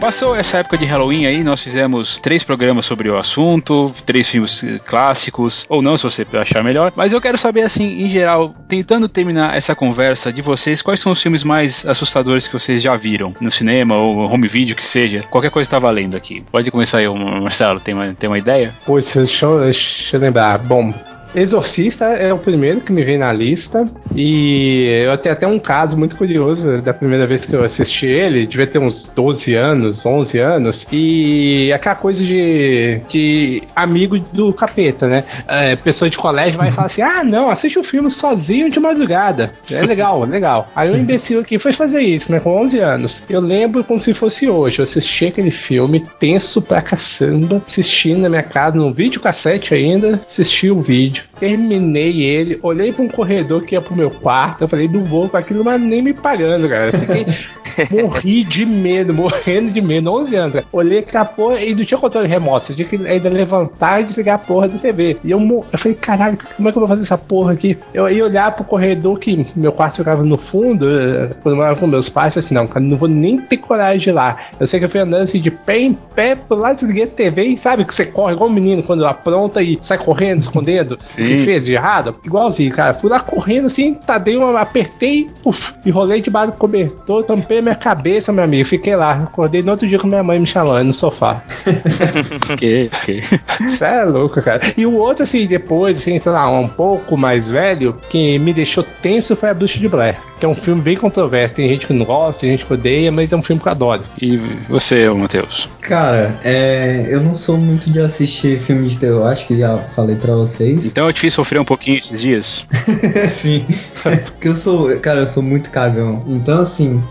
Passou essa época de Halloween aí, nós fizemos três programas sobre o assunto, três filmes eh, clássicos, ou não, se você achar melhor. Mas eu quero saber, assim, em geral, tentando terminar essa conversa de vocês, quais são os filmes mais assustadores que vocês já viram no cinema ou home video, que seja? Qualquer coisa está valendo aqui. Pode começar aí, Marcelo, tem uma, tem uma ideia? Pois, deixa deixa eu lembrar. Bom, Exorcista é o primeiro que me vem na lista. E eu tenho até um caso muito curioso da primeira vez que eu assisti ele. Devia ter uns 12 anos, 11 anos. E aquela coisa de, de amigo do capeta, né? É, pessoa de colégio vai falar assim: ah, não, assiste o um filme sozinho de madrugada. É legal, legal. Aí o imbecil aqui foi fazer isso, né? Com 11 anos. Eu lembro como se fosse hoje. Eu assisti aquele filme tenso pra caçamba, assistindo na minha casa, no videocassete ainda, assisti o vídeo terminei ele, olhei para um corredor que ia pro meu quarto, eu falei, não vou com aquilo, mas nem me pagando, cara. Fiquei, morri de medo, morrendo de medo, 11 anos, cara. Olhei aquela porra e não tinha controle remoto, você tinha que ainda levantar e desligar a porra da TV. E eu, eu falei, caralho, como é que eu vou fazer essa porra aqui? Eu ia olhar pro corredor que meu quarto ficava no fundo, eh, quando eu morava com meus pais, falei assim, não, cara, não vou nem ter coragem de ir lá. Eu sei que eu fui andando assim de pé em pé, pro lado desliguei a TV e sabe que você corre igual um menino quando apronta e sai correndo, escondendo. Sim. que fez de errado? Igualzinho, cara. Fui lá correndo assim, tá, dei uma, apertei, uf, enrolei debaixo do cobertor, tampei minha cabeça, meu amigo. Fiquei lá. Acordei no outro dia com minha mãe me chamando no sofá. ok, ok. Isso é louco, cara. E o outro, assim, depois, assim, sei lá, um pouco mais velho, que me deixou tenso foi a Bruxa de Blair. Que é um filme bem controverso. Tem gente que não gosta, tem gente que odeia, mas é um filme que eu adoro. E você, Matheus? Cara, é, eu não sou muito de assistir filme de terror, acho que já falei para vocês. Então eu te sofrer um pouquinho esses dias? Sim. Porque eu sou, cara, eu sou muito cagão. Então, assim,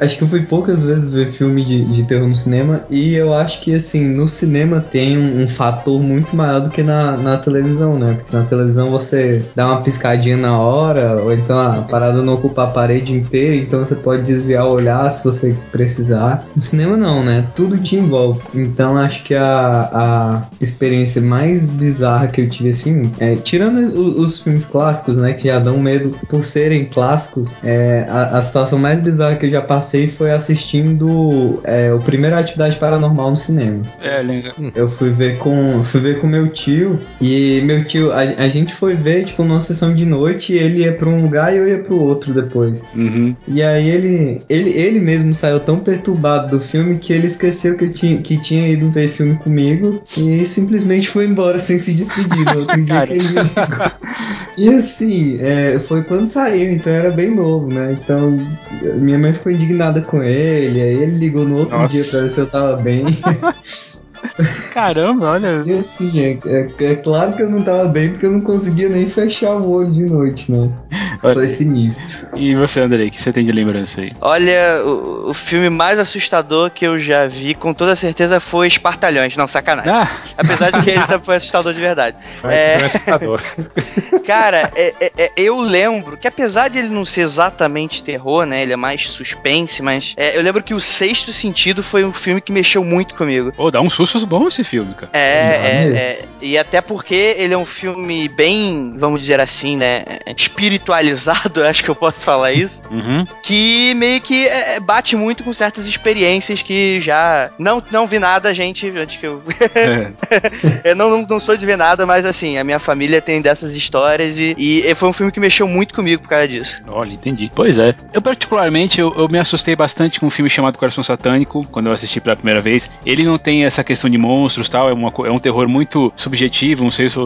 acho que eu fui poucas vezes ver filme de, de terror no cinema e eu acho que, assim, no cinema tem um, um fator muito maior do que na, na televisão, né? Porque na televisão você dá uma piscadinha na hora, ou então a parada não ocupa a parede inteira, então você pode desviar o olhar se você precisar. No cinema não, né? Tudo te envolve. Então acho que a, a experiência mais bizarra que eu tive assim, é, tirando os, os, filmes clássicos, né, que já dão medo por serem clássicos, é, a, a, situação mais bizarra que eu já passei foi assistindo é, o primeiro Atividade Paranormal no cinema. É, legal. Eu fui ver com fui ver com meu tio e meu tio a, a gente foi ver tipo numa sessão de noite, ele ia para um lugar e eu ia para o outro depois depois. Uhum. E aí ele, ele, ele mesmo saiu tão perturbado do filme que ele esqueceu que, tinha, que tinha ido ver filme comigo e simplesmente foi embora sem se despedir. No outro dia E assim, é, foi quando saiu, então era bem novo, né? Então minha mãe ficou indignada com ele, aí ele ligou no outro Nossa. dia pra ver se eu tava bem. Caramba, olha. E assim, é, é, é, claro que eu não tava bem porque eu não conseguia nem fechar o olho de noite, né? Olha, Foi sinistro. E você, Andrei, o que você tem de lembrança aí? Olha, o, o, filme mais assustador que eu já vi, com toda certeza, foi Espartalhões. Não, sacanagem. Ah. Apesar de que ele foi assustador de verdade. Mas é... foi assustador. Cara, é, é, é, eu lembro que apesar de ele não ser exatamente terror, né? Ele é mais suspense, mas é, eu lembro que o Sexto Sentido foi um filme que mexeu muito comigo. Pô, dá um susto bom esse filme, cara. É, é, é, E até porque ele é um filme bem, vamos dizer assim, né? Espiritualizado, acho que eu posso falar isso. Uhum. Que meio que é, bate muito com certas experiências que já. Não, não vi nada, gente, antes que eu. É. eu não, não, não, sou de ver nada, mas assim, a minha família tem dessas histórias e, e foi um filme que mexeu muito comigo por causa disso. Olha, entendi. Pois é. Eu, particularmente, eu, eu me assustei bastante com um filme chamado Coração Satânico, quando eu assisti pela primeira vez. Ele não tem essa questão questão de monstros tal, é, uma, é um terror muito subjetivo. Não sei se,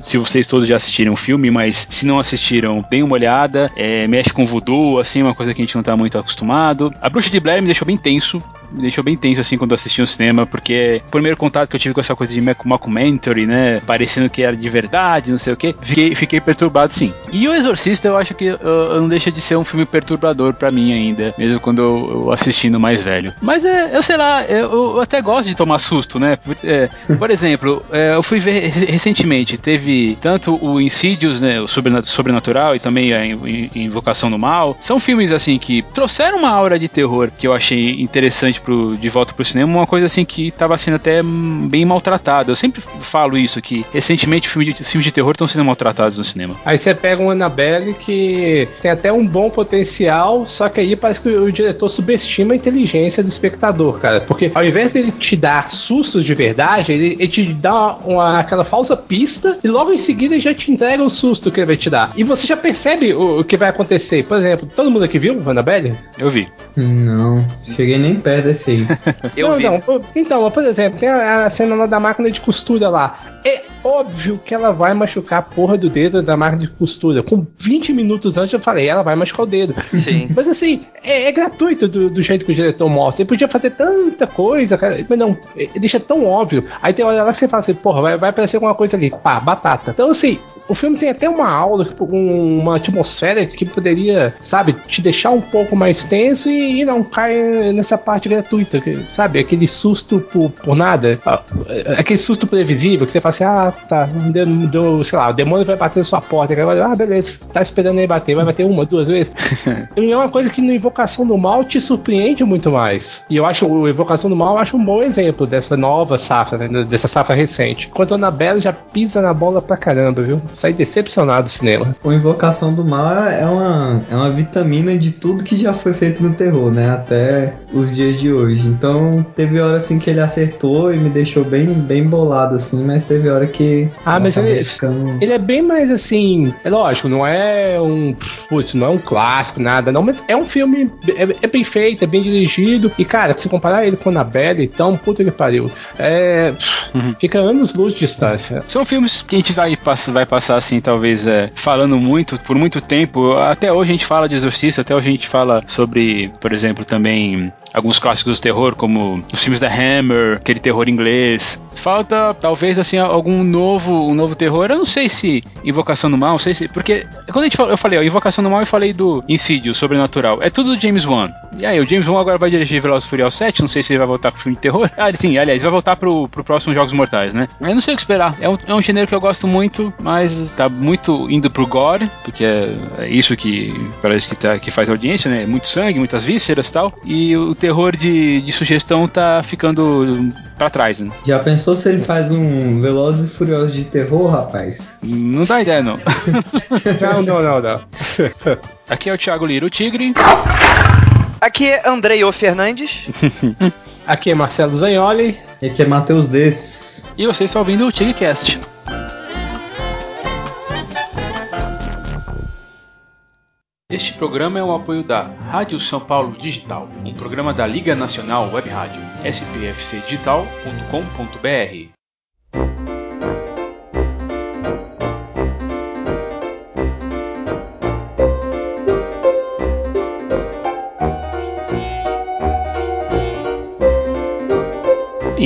se vocês todos já assistiram o filme, mas se não assistiram, deem uma olhada. É, mexe com voodoo, assim, uma coisa que a gente não tá muito acostumado. A Bruxa de Blair me deixou bem tenso me deixou bem tenso assim quando assisti no cinema, porque o primeiro contato que eu tive com essa coisa de mockumentary, né, parecendo que era de verdade, não sei o que, fiquei, fiquei perturbado sim. E o Exorcista eu acho que uh, não deixa de ser um filme perturbador para mim ainda, mesmo quando eu, eu assistindo mais velho. Mas é, eu sei lá, eu, eu até gosto de tomar susto, né? É, por exemplo, é, eu fui ver recentemente, teve tanto o Insidious, né, o Sobrenatural e também a Invocação do Mal. São filmes assim que trouxeram uma aura de terror que eu achei interessante pro, de volta pro cinema uma coisa assim que tava sendo até bem maltratada. Eu sempre falo isso, que recentemente filmes de, filmes de terror estão sendo maltratados no cinema. Aí você pega um Annabelle que tem até um bom potencial, só que aí parece que o diretor subestima a inteligência do espectador, cara. Porque ao invés dele te dar sustos de verdade, ele, ele te dá uma, aquela falsa pista e logo em seguida ele já te entrega o susto que ele vai te dar. E você já percebe o, o que vai acontecer. Por exemplo, todo mundo aqui viu Annabelle? Eu vi. Não, cheguei nem perto desse aí. Eu não, vi. não. Então, por exemplo, tem a, a cena lá da máquina de costura lá. É óbvio que ela vai machucar a porra do dedo da máquina de costura. Com 20 minutos antes eu falei, ela vai machucar o dedo. Sim. Mas assim, é, é gratuito do, do jeito que o diretor mostra. Ele podia fazer tanta coisa, cara. Mas não, ele deixa tão óbvio. Aí tem hora lá que você fala assim, porra, vai, vai aparecer alguma coisa ali. Pá, batata. Então assim, o filme tem até uma aula, tipo, um- uma atmosfera que poderia, sabe, te deixar um pouco mais tenso e, e não cai nessa parte gratuita, sabe? Aquele susto por, por nada. Ah, Aquele susto previsível que você fala assim, ah, tá, deu, deu, sei lá, o demônio vai bater na sua porta. Agora, ah, beleza, tá esperando ele bater, vai bater uma, duas vezes. E é uma coisa que no Invocação do Mal te surpreende muito mais. E eu acho o Invocação do Mal eu acho um bom exemplo dessa nova safra, né, dessa safra recente. Enquanto a Annabelle já pisa na bola pra caramba, viu? Sai decepcionado do cinema. O Invocação do Mal é uma, é uma vitamina de tudo que já foi feito no terror, né? Até os dias de hoje. Então, teve hora assim que ele acertou e me deixou bem, bem bolado, assim, mas teve hora que. Ah, mas ele- ficando- Ele é bem mais assim. É lógico, não é um. Putz, não é um clássico, nada, não, mas é um filme. É, é bem feito, é bem dirigido. E, cara, se comparar ele com Annabelle, então, puta que pariu. É. Fica anos luz de distância. São filmes que a gente vai, vai passar assim, talvez, é, falando muito, por muito tempo. Até hoje a gente fala de Exorcista, até hoje a gente fala sobre, por exemplo, também alguns clássicos do terror, como os filmes da Hammer, aquele terror inglês. Falta, talvez, assim, algum novo, um novo terror. Eu não sei se Invocação do Mal, não sei se. Porque quando a gente eu falei, ó, Invocação do Mal, eu falei do Insídio, Sobrenatural. É tudo do James Wan. E aí, o James Wan agora vai dirigir Velozes e Furiosos 7, não sei se ele vai voltar pro filme de terror. Ah, sim, aliás, vai voltar pro, pro próximo Jogos Mortais, né? Eu não sei o que esperar. É um, é um gênero que eu gosto muito, mas tá muito indo pro gore, porque é, é isso que parece que, tá, que faz audiência, né? Muito sangue, muitas vísceras e tal. E o terror de, de sugestão tá ficando pra trás, né? Já pensou se ele faz um Velozes e Furiosos de terror, rapaz? Não dá ideia, não. Não, não, não, não. Aqui é o Thiago Lira, o Tigre. Aqui é Andrei O Fernandes. Aqui é Marcelo Zagnoli. E aqui é Matheus Desses. E você está ouvindo o TigreCast. Este programa é um apoio da Rádio São Paulo Digital, um programa da Liga Nacional Web Rádio, spfcdigital.com.br.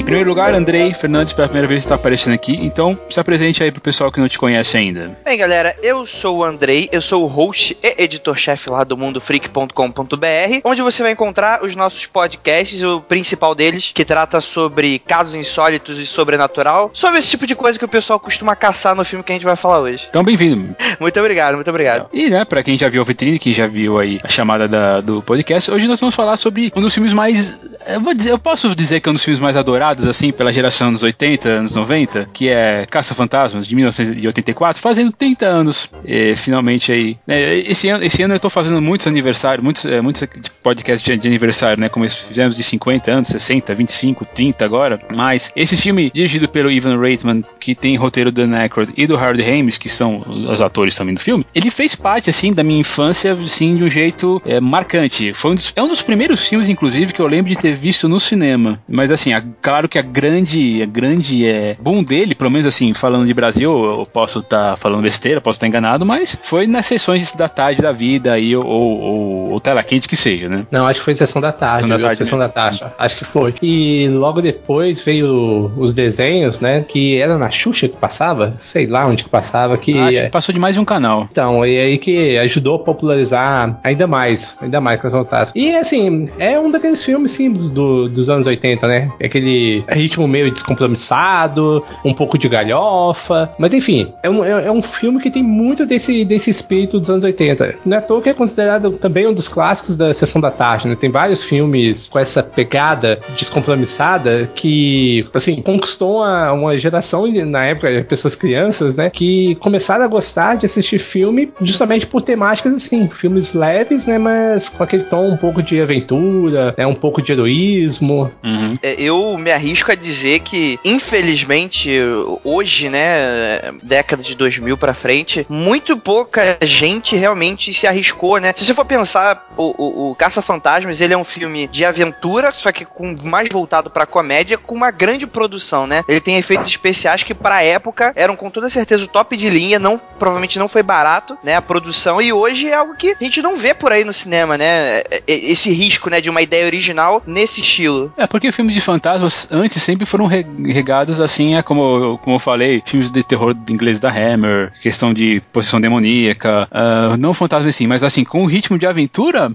primeiro lugar, Andrei Fernandes, pela primeira vez está aparecendo aqui, então se apresente aí pro pessoal que não te conhece ainda. Bem, galera, eu sou o Andrei, eu sou o host e editor-chefe lá do mundofreak.com.br, onde você vai encontrar os nossos podcasts, o principal deles, que trata sobre casos insólitos e sobrenatural, sobre esse tipo de coisa que o pessoal costuma caçar no filme que a gente vai falar hoje. Então, bem-vindo. Muito obrigado, muito obrigado. E, né, pra quem já viu a vitrine, quem já viu aí a chamada da- do podcast, hoje nós vamos falar sobre um dos filmes mais. Eu vou dizer, eu posso dizer que é um dos filmes mais adorados, assim, pela geração dos 80, anos 90, que é Caça-Fantasmas, de 1984, fazendo 30 anos, eh, finalmente aí. né, esse, ano, esse ano eu tô fazendo muitos aniversários, muitos, eh, muitos podcasts de, de aniversário, né, como fizemos de 50 anos, 60, 25, 30 agora, mas esse filme, dirigido pelo Ivan Reitman, que tem roteiro do Dan Aykroyd e do Harold Ramis, que são os atores também do filme, ele fez parte, assim, da minha infância, assim, de um jeito é, marcante. Foi um dos, é um dos primeiros filmes, inclusive, que eu lembro de ter visto no cinema. Mas, assim, a- claro que a grande, a grande é, boom dele, pelo menos, assim, falando de Brasil, eu posso estar falando besteira, posso estar enganado, mas foi nas sessões da tarde da vida aí, ou, ou, ou tela quente que seja, né? Não, acho que foi Sessão da Tarde. Sessão da? Tarde Sessão da Tarde. Acho que foi. E logo depois veio os desenhos, né? Que era na Xuxa que passava, sei lá onde que passava, que. Acho que passou de mais de um canal. Então, e aí que ajudou a popularizar ainda mais, ainda mais Canção Fantástica. E assim, é um daqueles filmes sim do, dos anos 80, né? Aquele aquele ritmo meio descompromissado, um pouco de galhofa. Mas enfim, é um, é, é um filme que tem muito desse, desse espírito dos anos 80. Não é à toa que é considerado também um dos clássicos da Sessão da Tarde, né? Tem vários filmes com essa pegada descompromissada que, assim, conquistou uma, uma geração, na época, pessoas crianças, né? Que começaram a gostar de assistir filme justamente por temáticas, assim, filmes leves, né? Mas com aquele tom um pouco de aventura, né, um pouco de heroísmo. Uhum. É, eu me arrisco a dizer que, infelizmente, hoje, né, década de 2000 para frente, muito pouca gente realmente se arriscou, né? Se você for pensar, o, o, o Caça-Fantasmas, ele é um filme de aventura, só que com mais voltado para comédia, com uma grande produção, né? Ele tem efeitos especiais que para época eram com toda certeza o top de linha, não provavelmente não foi barato, né, a produção e hoje é algo que a gente não vê por aí no cinema, né? Esse risco, né, de uma ideia original nesse estilo. É, porque filmes de fantasmas antes sempre foram regados assim, é como, como eu falei, filmes de terror inglês da Hammer, questão de possessão demoníaca, uh, não fantasma assim, mas assim, com o ritmo de aventura,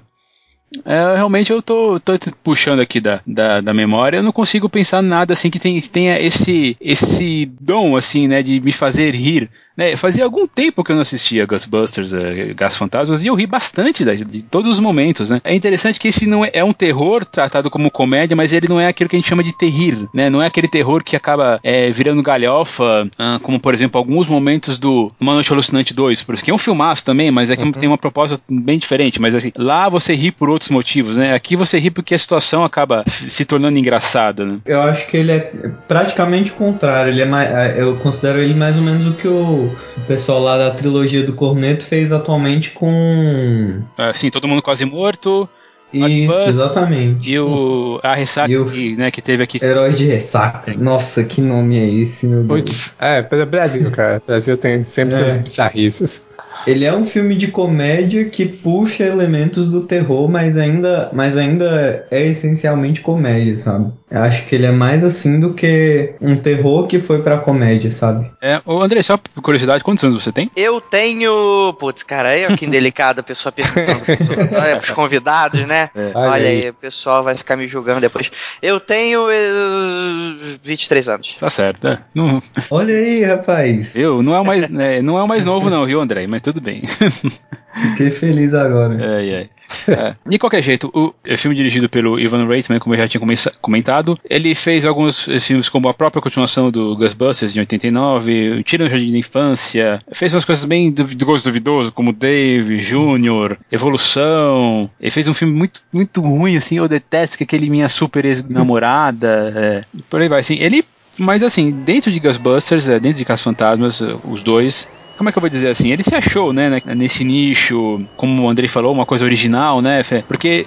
é, realmente eu tô, tô, puxando aqui da, da, da, memória, eu não consigo pensar nada assim que, tenha esse, esse dom, assim, né, de me fazer rir. Né? Fazia algum tempo que eu não assistia Ghostbusters, uh, Gas Fantasmas, e eu ri bastante de, de todos os momentos, né. É interessante que esse não é, é, um terror tratado como comédia, mas ele não é aquilo que a gente chama de terrir, né, não é aquele terror que acaba é, virando galhofa, uh, como por exemplo alguns momentos do Uma Noite Alucinante 2, por isso que é um filmaço também, mas é que uhum. tem uma proposta bem diferente, mas assim, lá você ri por outros motivos, né, aqui você ri porque a situação acaba se tornando engraçada, né. Eu acho que ele é praticamente o contrário, ele é mais, eu considero ele mais ou menos o que o o pessoal lá da trilogia do Corneto fez atualmente com. Ah, sim, todo mundo quase morto. Isso, exatamente. E o a ressaca o, que, né, que teve aqui. Herói de ressaca. Nossa, que nome é esse, meu Deus? Puts, é, Brasil, cara. Brasil tem sempre é. essas bizarrices. Ele é um filme de comédia que puxa elementos do terror, mas ainda, mas ainda é essencialmente comédia, sabe? Eu acho que ele é mais assim do que um terror que foi pra comédia, sabe? É, ô André, só por curiosidade, quantos anos você tem? Eu tenho. Putz, cara, aí que delicado a pessoa perguntando olha, pros convidados, né? É. Olha aí, o pessoal vai ficar me julgando depois. Eu tenho uh, 23 anos. Tá certo, é. Não... Olha aí, rapaz. Eu, não é o mais, é, não é o mais novo, não, viu, André? Mas tudo bem. Fiquei feliz agora. É, é. É. De qualquer jeito, o filme dirigido pelo Ivan Reitman, como eu já tinha comentado, ele fez alguns filmes como a própria continuação do Ghostbusters de 89, Tira no Jardim da Infância, fez umas coisas bem de gosto duvidoso, como Dave, Júnior, Evolução. Ele fez um filme muito, muito ruim, assim, eu detesto que aquele Minha Super Ex-Namorada, é, por aí vai, assim. Ele mas assim, dentro de Ghostbusters, é, dentro de Caça Fantasmas, os dois, como é que eu vou dizer assim? Ele se achou, né, nesse nicho, como o Andrei falou, uma coisa original, né, Fê? Porque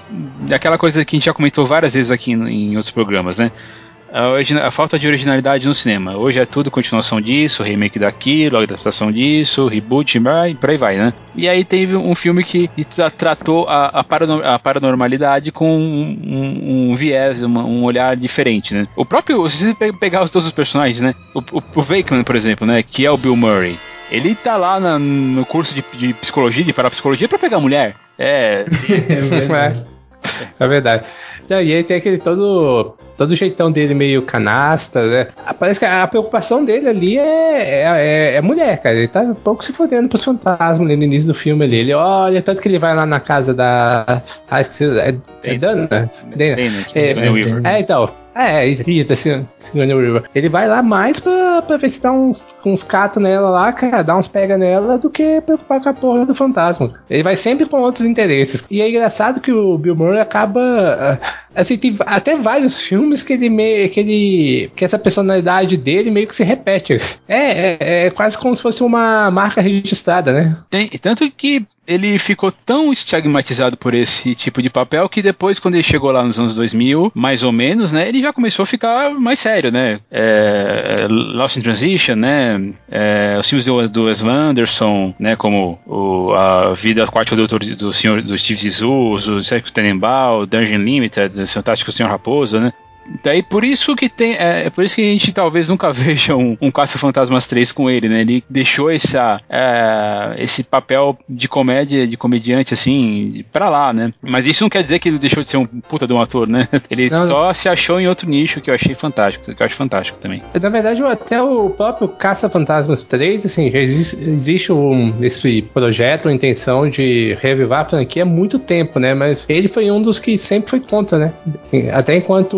aquela coisa que a gente já comentou várias vezes aqui em outros programas, né? A, a, falta de originalidade no cinema. Hoje é tudo continuação disso, remake daquilo, adaptação disso, reboot, e por aí vai, né? E aí teve um filme que tratou a, a, a paranormalidade com um, um, um viés, uma, um olhar diferente, né? O próprio, se você pegar os todos os personagens, né? O, o, o Wakeman, por exemplo, né? Que é o Bill Murray. Ele tá lá na, no curso de, de, psicologia, de parapsicologia, pra pegar mulher. É. é verdade. É, é verdade. e aí tem aquele todo, todo jeitão dele meio canasta, né? Parece que a preocupação dele ali é, é, é mulher, cara. Ele tá um pouco se fodendo pros fantasmas ali no início do filme ali. Ele olha, tanto que ele vai lá na casa da. Ah, esqueci. É, é Dana? Dana. É, é, então. É, isso, assim, Sigourney River. Ele vai lá mais pra, pra ver se dá uns, uns catos nela lá, cara, dá uns pega nela, do que preocupar com a porra do fantasma. Ele vai sempre com outros interesses. E é engraçado que o Bill Murray acaba. Ah, assim, tem até vários filmes que ele meio. que ele. que essa personalidade dele meio que se repete. É, é, é quase como se fosse uma marca registrada, né? Tem, tanto que ele ficou tão estigmatizado por esse tipo de papel que depois, quando ele chegou lá nos anos 2000, mais ou menos, né, ele já começou a ficar mais sério, né? É, é Lost in Transition, né? É, os filmes do, do Wes Anderson, né? Como o, a Vida Aquática do, do, do, senhor, do Steve Zissou, o Sérgio Tenenbaum, Dungeon Limited, o Fantástico Senhor Raposa, né? Daí por isso que tem. É, é, por isso que a gente talvez nunca veja um, um Caça-Fantasmas 3 com ele, né? Ele deixou essa, é, esse papel de comédia, de comediante, assim, pra lá, né? Mas isso não quer dizer que ele deixou de ser um puta de um ator, né? Ele não, só não. se achou em outro nicho que eu achei fantástico, que eu acho fantástico também. Na verdade, até o próprio Caça-Fantasmas 3, assim, já existe, existe um, esse projeto, a intenção de revivar a franquia há muito tempo, né? Mas ele foi um dos que sempre foi contra, né? Até enquanto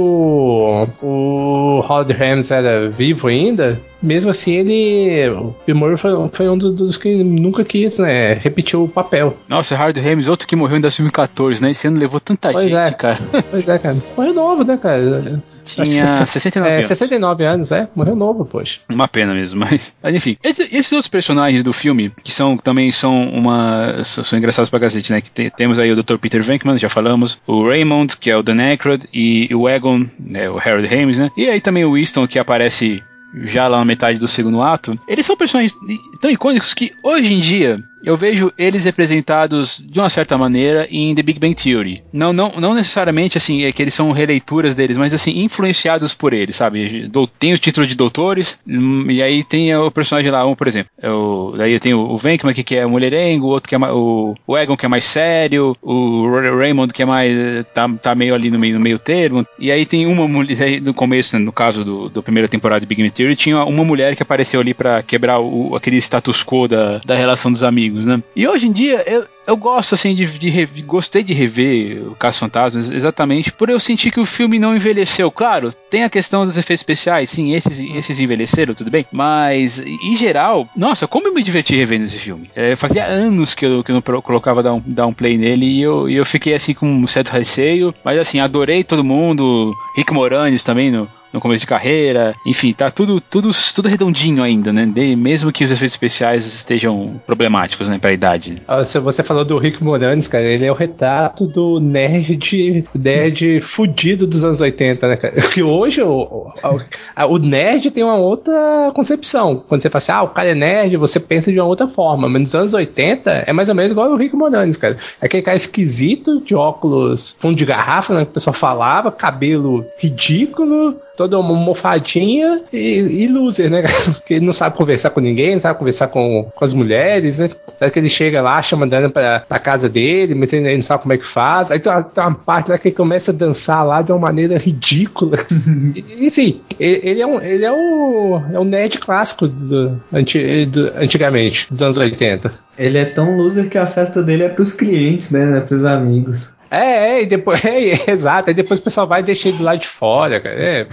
o Howard Rams era vivo ainda, mesmo assim, ele. O Bill Murray foi, foi um dos que nunca quis, né? Repetir o papel. Nossa, Hard Rames, outro que morreu em 2014, né? Esse ano levou tanta pois gente, é. cara. Pois é, cara. Morreu novo, né, cara? Tinha 69 é, anos. 69 anos, é. Morreu novo, poxa. Uma pena mesmo, mas. Mas enfim. Esses outros personagens do filme, que são também são uma. são engraçados pra cacete, né? Que te, temos aí o Dr. Peter Venkman, já falamos. O Raymond, que é o Dan Aykroyd. E o Egon, né, o Harold Rames, né? E aí também o Winston, que aparece já lá na metade do segundo ato, eles são personagens tão icônicos que hoje em dia eu vejo eles representados de uma certa maneira em The Big Bang Theory. Não, não, não necessariamente assim, é que eles são releituras deles, mas assim, influenciados por eles, sabe? Tem os títulos de doutores, hum, e aí tem o personagem lá, um, por exemplo. É o, daí eu tenho o Venkman, que é mulherengo, o outro que é o, o Egon, que é mais sério, o Raymond, que é mais. tá, tá meio ali no meio, no meio termo. E aí tem uma mulher, no começo, no caso do, do primeira temporada de Big Bang Theory, tinha uma mulher que apareceu ali para quebrar o, aquele status quo da, da relação dos amigos amigos, né? E hoje em dia eu, eu gosto assim de, de, de gostei de rever o Caso Fantasmas exatamente por eu sentir que o filme não envelheceu. Claro, tem a questão dos efeitos especiais, sim, esses, esses envelheceram, tudo bem, mas em geral, nossa, como eu me diverti revendo esse filme. É, fazia anos que eu, que eu não colocava dar um, dar um play nele e eu, e eu fiquei assim com um certo receio, mas assim, adorei todo mundo, Rick Moranis também no, no começo de carreira, enfim, tá tudo, tudo, tudo redondinho ainda, né? De, mesmo que os efeitos especiais estejam problemáticos, né, pra idade. Ah, se você falou do Rick Moranis, cara, ele é o retrato do nerd, nerd fudido dos anos 80, né, cara? Que hoje o, o, o nerd tem uma outra concepção. Quando você fala assim, ah, o cara é nerd, você pensa de uma outra forma, mas nos anos 80 é mais ou menos igual o Rick Moranis, cara. É aquele cara esquisito, de óculos fundo de garrafa, né, que o pessoal falava, cabelo ridículo, toda uma mofadinha e, e loser, né? Porque ele não sabe conversar com ninguém, não sabe conversar com, com as mulheres, né? Até que ele chega lá, chama a pra, pra casa dele, mas ele, ele, não sabe como é que faz. Aí tem uma, tem uma parte lá que ele começa a dançar lá de uma maneira ridícula. e, e sim, ele, ele, é, um, ele é, o, é o nerd clássico do, anti, do, antigamente, dos anos 80. Ele é tão loser que a festa dele é pros clientes, né? É pros amigos. É, é, e depois, é, é, exato, aí depois o pessoal vai deixar ele do lado de fora, cara. É.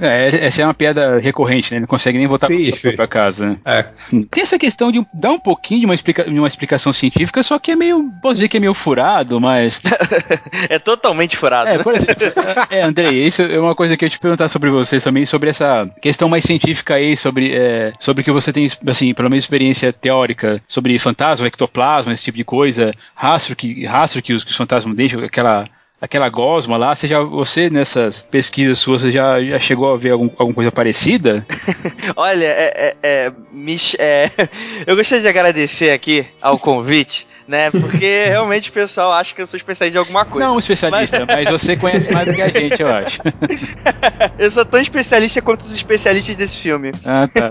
é. essa é uma piada recorrente, né? Ele não consegue nem voltar sim, pra, pra casa. Né? É. Tem essa questão de dar um pouquinho de uma, explica, de uma explicação científica, só que é meio, posso dizer que é meio furado, mas... é totalmente furado. É, por exemplo, é, Andrei, isso é uma coisa que eu ia te perguntar sobre vocês também, sobre essa questão mais científica aí, sobre, é, sobre o que você tem, assim, pelo menos experiência teórica, sobre fantasma, ectoplasma, esse tipo de coisa, rastro que, rastro que os, que os fantasmas deixam, aquela aquela gosma lá, você já você nessas pesquisas suas você já, já chegou a ver algum, alguma coisa parecida? Olha, é, é, é, é, eu gostaria de agradecer aqui ao convite né? Porque realmente o pessoal acha que eu sou especialista de alguma coisa. Não especialista, mas... mas... você conhece mais do que a gente, eu acho. eu sou tão especialista quanto os especialistas desse filme. Ah, tá.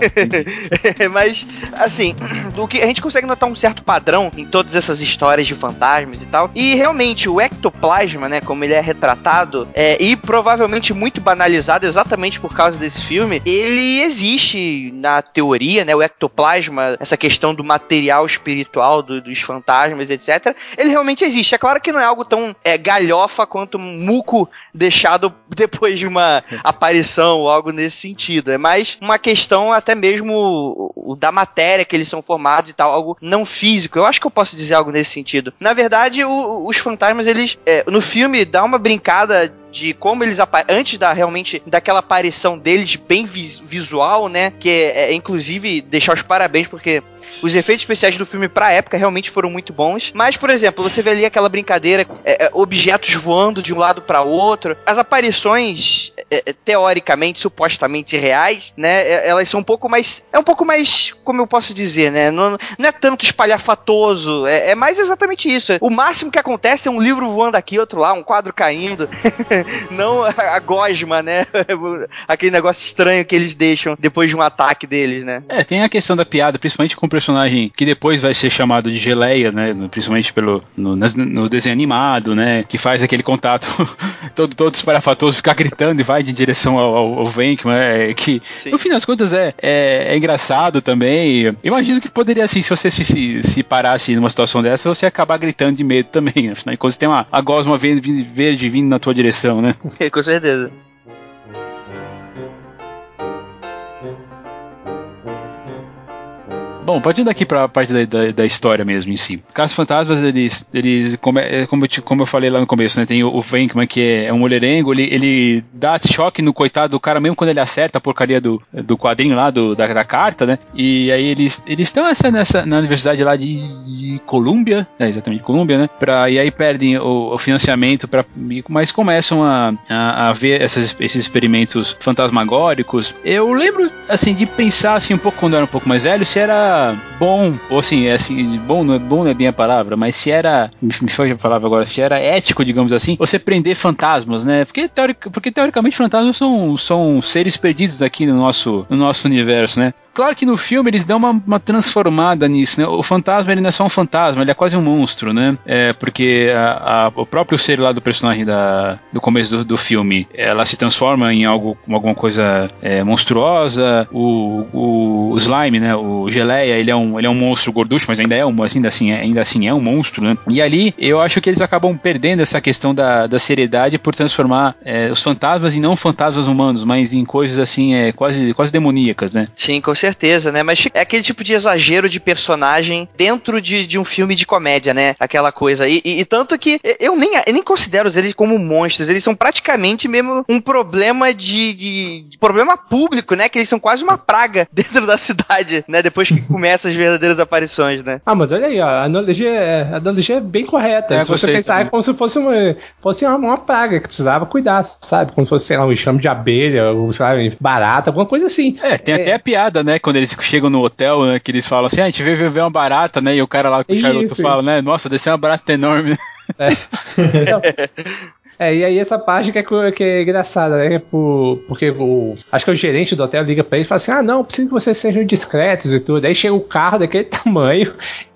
mas, assim, do que a gente consegue notar um certo padrão em todas essas histórias de fantasmas e tal. E realmente o ectoplasma, né, como ele é retratado, é, e provavelmente muito banalizado exatamente por causa desse filme, ele existe na teoria, né? O ectoplasma, essa questão do material espiritual do, dos fantasmas fantasmas, etc., ele realmente existe. É claro que não é algo tão é, galhofa quanto muco deixado depois de uma aparição ou algo nesse sentido. É mais uma questão até mesmo da matéria que eles são formados e tal, algo não físico. Eu acho que eu posso dizer algo nesse sentido. Na verdade, o, os fantasmas, eles, é, no filme, dá uma brincada de como eles antes da realmente daquela aparição deles bem vis visual, né? Que é, é, inclusive deixar os parabéns porque os efeitos especiais do filme pra época realmente foram muito bons. Mas, por exemplo, você vê ali aquela brincadeira, é, é objetos voando de um lado para outro. As aparições, é, é, teoricamente, supostamente reais, né? elas são um pouco mais. É um pouco mais. Como eu posso dizer, né? Não, não é tanto espalhafatoso. É, é mais exatamente isso. O máximo que acontece é um livro voando aqui, outro lá, um quadro caindo. não a gosma, né? Aquele negócio estranho que eles deixam depois de um ataque deles, né? É, tem a questão da piada, principalmente com o personagem que depois vai ser chamado de Geleia, né? Principalmente pelo no, no desenho animado, né? Que faz aquele contato todo, todo esparafatoso, ficar gritando e vai de direção ao, ao, ao Venkman, é, que Sim. no fim das contas é, é, é, engraçado também. Imagino que poderia, assim, se você se, se, se parasse numa situação dessa, você acabar gritando de medo também. Afinal de contas, tem uma, a gosma verde vindo na tua direção, né? Com certeza. Bom, partindo daqui para a parte da, da, da, história mesmo em si. Casos Fantasmas, eles, eles como, é, como, eu, como eu falei lá no começo, né, tem o, o Venkman, que é, é um mulherengo, ele, ele dá choque no coitado do cara, mesmo quando ele acerta a porcaria do, do quadrinho lá, do, da, da carta, né? E aí eles eles estão nessa, nessa, na universidade lá de, de Colômbia, é, exatamente, Colômbia, né? Pra, e aí perdem o, o financiamento, pra, mas começam a, a, a ver essas, esses experimentos fantasmagóricos. Eu lembro, assim, de pensar, assim, um pouco quando eu era um pouco mais velho, se era bom, ou assim, é assim, bom não é, bom não é bem a palavra, mas se era, me, foi a palavra agora, se era ético, digamos assim, você prender fantasmas, né? Porque, porque teoricamente fantasmas são, são seres perdidos aqui no nosso, no nosso universo, né? Claro que no filme eles dão uma, uma transformada nisso, né? O fantasma ele não é só um fantasma, ele é quase um monstro, né? É, porque a, a, o próprio ser lá do personagem da, do começo do, do filme, ela se transforma em algo, alguma coisa é, monstruosa, o, o, o slime, né? O geleia ele é um, ele é um monstro gorducho, mas ainda é um, assim, ainda assim, é, ainda assim é um monstro, né? E ali eu acho que eles acabam perdendo essa questão da, da seriedade por transformar é, os fantasmas em não fantasmas humanos, mas em coisas assim, é, quase, quase demoníacas, né? Sim, com certeza, né? Mas é aquele tipo de exagero de personagem dentro de, de um filme de comédia, né? Aquela coisa. E, e, e tanto que eu nem, eu nem considero eles como monstros, eles são praticamente mesmo um problema de, de, de problema público, né? Que eles são quase uma praga dentro da cidade, né? Depois que começa as verdadeiras aparições, né? Ah, mas olha aí, ó, a analogia, é, a analogia é bem correta. É, se você pensar, é como se fosse uma, fosse uma, uma, praga que precisava cuidar, sabe? Como se fosse, sei lá, um enxame de abelha, ou, sabe, barata, alguma coisa assim. É, tem é. até a piada, né? Quando eles chegam no hotel, né? Que eles falam assim, ah, a gente veio ver uma barata, né? E o cara lá com o charuto fala, né? Nossa, ser uma barata enorme. É. Então, é, e aí essa parte que é, que é engraçada, né? Por, porque o. Acho que o gerente do hotel liga pra ele e fala assim: ah, não, preciso que vocês sejam discretos e tudo. Aí chega o carro daquele tamanho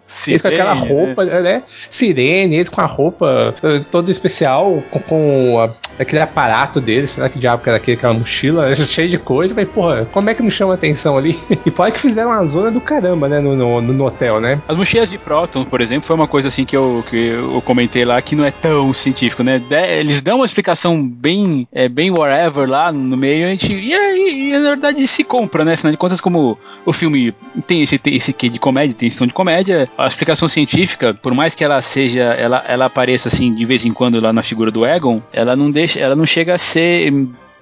Sirene, eles com aquela né? roupa, né? né? Sirene, eles com a roupa eh, toda especial, com, com a, aquele aparato deles, será que diabo que era aquele, aquela mochila cheia de coisa, mas porra, como é que não chama atenção ali? E pode que fizeram uma zona do caramba, né, no, no, no, hotel, né? As mochilas de próton, por exemplo, foi uma coisa assim que eu, que eu comentei lá, que não é tão científico, né? Eles dão uma explicação bem, é, bem whatever lá no meio, a gente, e, e, e na verdade se compra, né? Afinal de contas, como o filme tem esse, tem esse quê de comédia, tem som de comédia, a explicação científica, por mais que ela seja, ela, ela apareça assim de vez em quando lá na figura do Egon, ela não deixa, ela não chega a ser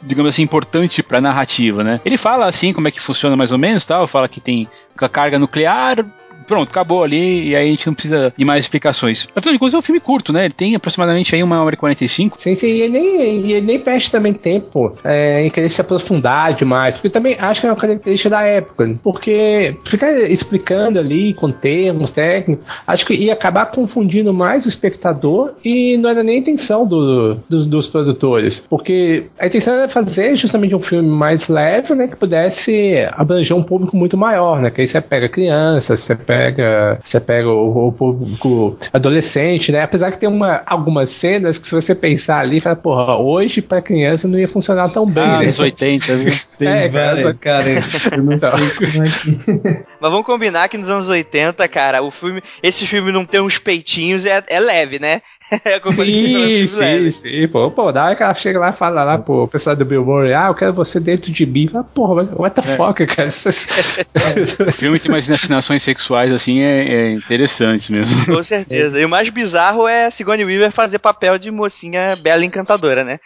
digamos assim, importante para a narrativa, né? Ele fala assim como é que funciona mais ou menos, tal, fala que tem a carga nuclear, pronto, acabou ali, e aí a gente não precisa de mais explicações. Afinal de contas, é um filme curto, né? Ele tem aproximadamente aí uma hora e 45. Sim, sim, e ele nem, ele nem perde também tempo é, em querer se aprofundar demais, porque também acho que é uma característica da época, porque ficar explicando ali com termos técnicos, acho que ia acabar confundindo mais o espectador e não era nem a intenção do, dos, dos produtores, porque a intenção era fazer justamente um filme mais leve, né, que pudesse abranger um público muito maior, né, que aí você pega crianças, você pega pega, você pega o, o público adolescente, né? Apesar que tem uma, algumas cenas que se você pensar ali, fala, porra, hoje pra criança não ia funcionar tão bem. Ah, né? nos 80, viu? Tem é, várias, cara, eu não sei como é que... Mas vamos combinar que nos anos 80, cara, o filme, esse filme não tem uns peitinhos é, é leve, né? É sim, sim, sim. Pô, pô, da hora que ela chega lá e fala lá pro pessoal do Billboard, ah, eu quero você dentro de mim. Fala, porra, what the é. fuck, cara? o filme tem umas ensinações sexuais, assim, é, é interessante mesmo. Com certeza. E o mais bizarro é a Sigourney Weaver fazer papel de mocinha bela e encantadora, né?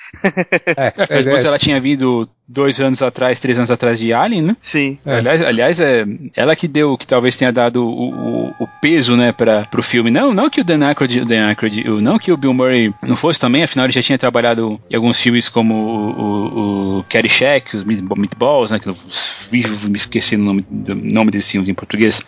É, é, é, ela tinha vindo dois anos atrás, três anos atrás de Alien, né? Sim. É. Aliás, aliás, é ela que deu, que talvez tenha dado o, o, o peso, né, para pro filme. Não, não que o Dan Aykroyd, o Dan Aykroyd, não que o Bill Murray não fosse também, afinal ele já tinha trabalhado em alguns filmes como o, o, o Caddyshack, os Meatballs, né, que eu vivo me esquecendo o nome, nome desses filmes em português.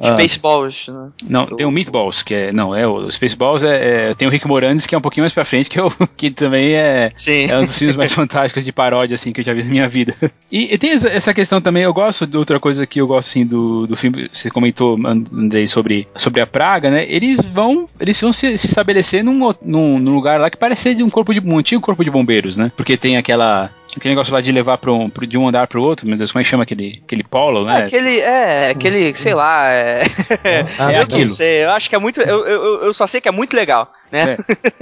Ah. Spaceballs, né? Não, tem o Meatballs, que é. Não, é o Spaceballs é, é. Tem o Rick Moranis, que é um pouquinho mais pra frente, que, é o, que também é, Sim. é um dos filmes mais fantásticos de paródia, assim, que eu já vi na minha vida. E, e tem essa- questão também, eu gosto de outra coisa que eu gosto, assim, do, do filme. Você comentou, Andrei, sobre, sobre a praga, né? Eles vão. Eles vão se, se estabelecer num, num, num lugar lá que parece ser de um corpo de. um antigo corpo de bombeiros, né? Porque tem aquela. Aquele negócio lá de levar um, pro- de um andar pro outro, meu Deus, como é que chama aquele, aquele polo, É, né? aquele, é, aquele, sei lá, é, Ah, É eu aquilo. não sei, eu acho que é muito, eu, eu, eu só sei que é muito legal, né?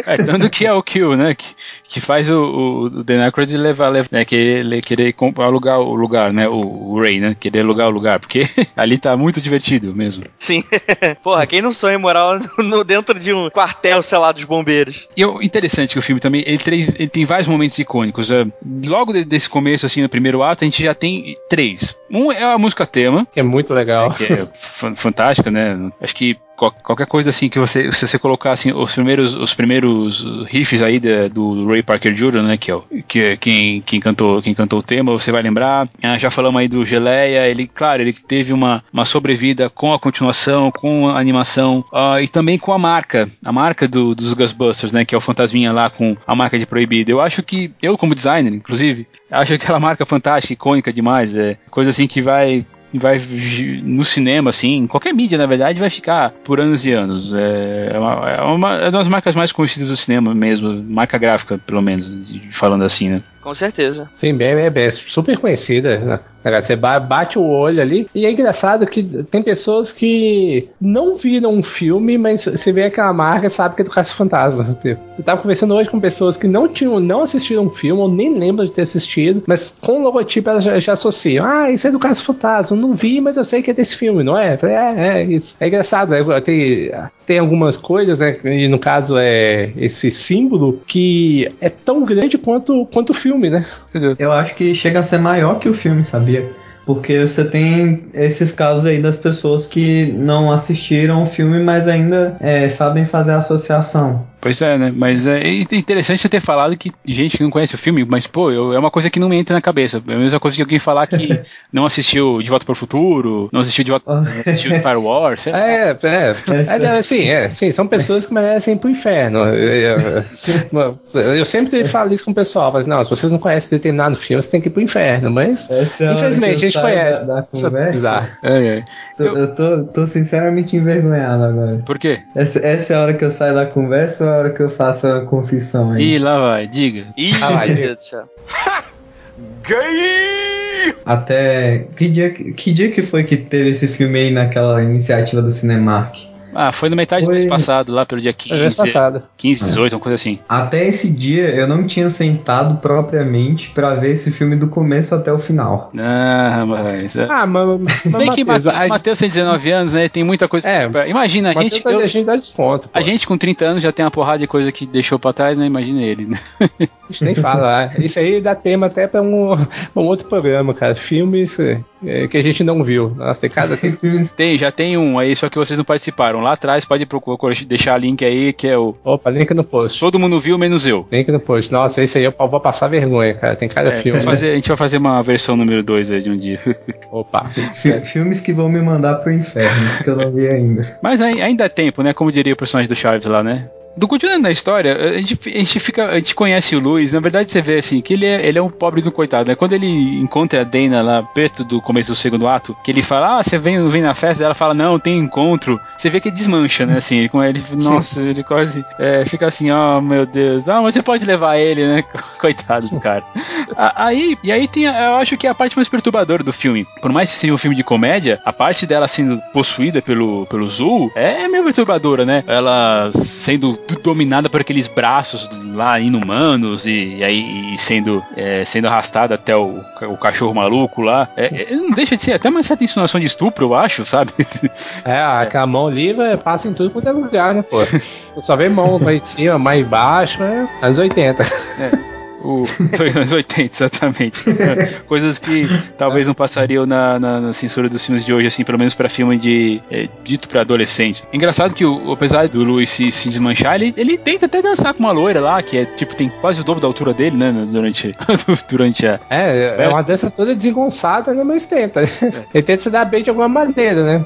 É, tanto que é o Kill, né? Que, que faz o, o, o Dan Aykroyd levar, levar né, querer, querer alugar o lugar, né? O, o Ray, né? Querer alugar o lugar, porque ali tá muito divertido mesmo. Sim. Porra, quem não sonha em morar no, dentro de um quartel, sei lá, dos bombeiros? E o interessante que o filme também, ele, tem- ele tem vários momentos icônicos. é, logo de- desse começo, assim, no primeiro ato, a gente já tem três. Um é a música tema, Que é muito legal. que é fan- fantástica, né? Acho que qualquer coisa assim que você, se você colocar assim os primeiros, os primeiros riffs aí da- do Ray Parker Jr., né, que é, que é quem, quem cantou, quem cantou o tema, você vai lembrar. Ah, já falamos aí do Geleia, ele, claro, ele teve uma, uma sobrevida com a continuação, com a animação ah, e também com a marca, a marca do- dos Ghostbusters, né, que é o fantasminha lá com a marca de proibido. Eu acho que eu como designer, inclusive, acho aquela marca fantástica, icônica demais, é coisa assim que vai vai no cinema, assim, em qualquer mídia, na verdade, vai ficar por anos e anos. É uma, é uma, é uma das marcas mais conhecidas do cinema mesmo, marca gráfica, pelo menos, falando assim, né? Com certeza. Sim, bem, bem, bem, super conhecida. né? Cara, Você ba- bate o olho ali. E é engraçado que tem pessoas que não viram um filme, mas você vê aquela marca e sabe que é do Caça Fantasmas. Eu tava conversando hoje com pessoas que não tinham, não assistiram um filme, ou nem lembram de ter assistido, mas com o logotipo elas já, já associam. Ah, isso é do Caça Fantasma. Não vi, mas eu sei que é desse filme, não é? É, é isso. É engraçado, né? Tem, tem algumas coisas, né? E no caso é esse símbolo que é tão grande quanto, quanto o filme, né? Eu acho que chega a ser maior que o filme, Porque você tem esses casos aí das pessoas que não assistiram o filme, mas ainda é, sabem fazer a associação. Pois é, né? Mas é interessante você ter falado que gente que não conhece o filme, mas, pô, eu- é uma coisa que não me entra na cabeça. É a mesma coisa que alguém falar que não assistiu De Volta para o Futuro, não assistiu De Volta, não assistiu Star Wars, sei lá. É, é, é, não, assim, é, sim, são pessoas que merecem ir pro inferno. Eu, eu- eu sempre falo isso com o pessoal, mas não, se vocês não conhecem determinado filme, você tem que ir pro inferno, mas Essa é a hora infelizmente a que eu gente saio conhece. Da, da é conversa. É, é. Tô- eu tô, tô sinceramente envergonhado agora. Por quê? Essa, essa é a hora que eu saio da conversa é hora que eu faço a confissão aí? Ih, lá vai, diga. Ih, Ah, vai. meu Deus do céu. Até. Que dia, que que dia que foi que teve esse filme aí naquela iniciativa do Cinemark? Ah, foi na metade do Foi- mês passado, lá pelo dia 15, Foi mês passado. 15, 18, uma coisa assim. Até esse dia eu não tinha sentado propriamente pra ver esse filme do começo até o final. Ah, mas... é. Ah, mas, mas Bem que Matheus, tem 19 anos, né? Tem muita coisa. É, pra- Imagina, a gente. tá- eu- a gente dá desconto. pô. a gente com 30 anos já tem uma porrada de coisa que deixou pra trás, né? Imagina ele. né? A gente nem fala. ah, Isso aí dá tema até pra um, um outro programa, cara. Filmes é, que a gente não viu. Nossa, tem cada. Tem, Tem, já tem um aí, só que vocês não participaram. Lá atrás pode procurar, deixar link aí, que é o. opa, link no post. Todo mundo viu, menos eu. Link no post. Nossa, esse aí eu vou passar vergonha, cara. Tem cada É, filme. vou fazer- a gente vai fazer uma versão número 2 aí de um dia. Opa. Fi- Filmes que vão me mandar pro inferno, que eu não vi ainda. Mas ai- ainda é tempo, né? Como diria o personagem do Chaves lá, né? Do continuando na história, a gente, a gente fica. A gente conhece o Luiz, na verdade você vê assim, que ele é, ele é um pobre do coitado, né? Quando ele encontra a Dana lá perto do começo do segundo ato, que ele fala, ah, você vem, vem na festa, ela fala, não, tem encontro. Você vê que ele desmancha, né? Assim, ele, ele, nossa, ele quase é, fica assim, oh meu Deus, ah, mas você pode levar ele, né? Coitado do cara. Aí, e aí tem, eu acho que é a parte mais perturbadora do filme. Por mais que seja um filme de comédia, a parte dela sendo possuída pelo, pelo Zul é meio perturbadora, né? Ela sendo dominada por aqueles braços lá inumanos e, e aí e sendo, é, sendo arrastada até o, o cachorro maluco lá. É, é, não deixa de ser até uma certa insinuação de estupro, eu acho, sabe? É, aquela mão livre passa em tudo quanto é lugar, né, pô? Só vê mão lá em cima, mais baixo, é anos 80. O, anos 80, exatamente. Coisas que talvez não passariam na, na, na, censura dos filmes de hoje, assim, pelo menos para filme de é, dito para adolescentes. Engraçado que, o, apesar do Luiz se, se desmanchar, ele, ele tenta até dançar com uma loira lá, que é tipo, tem quase o dobro da altura dele, né? Durante, durante a. É, festa. é uma dança toda desengonçada, né? Mas tenta. É. Ele tenta se dar bem de alguma maneira, né?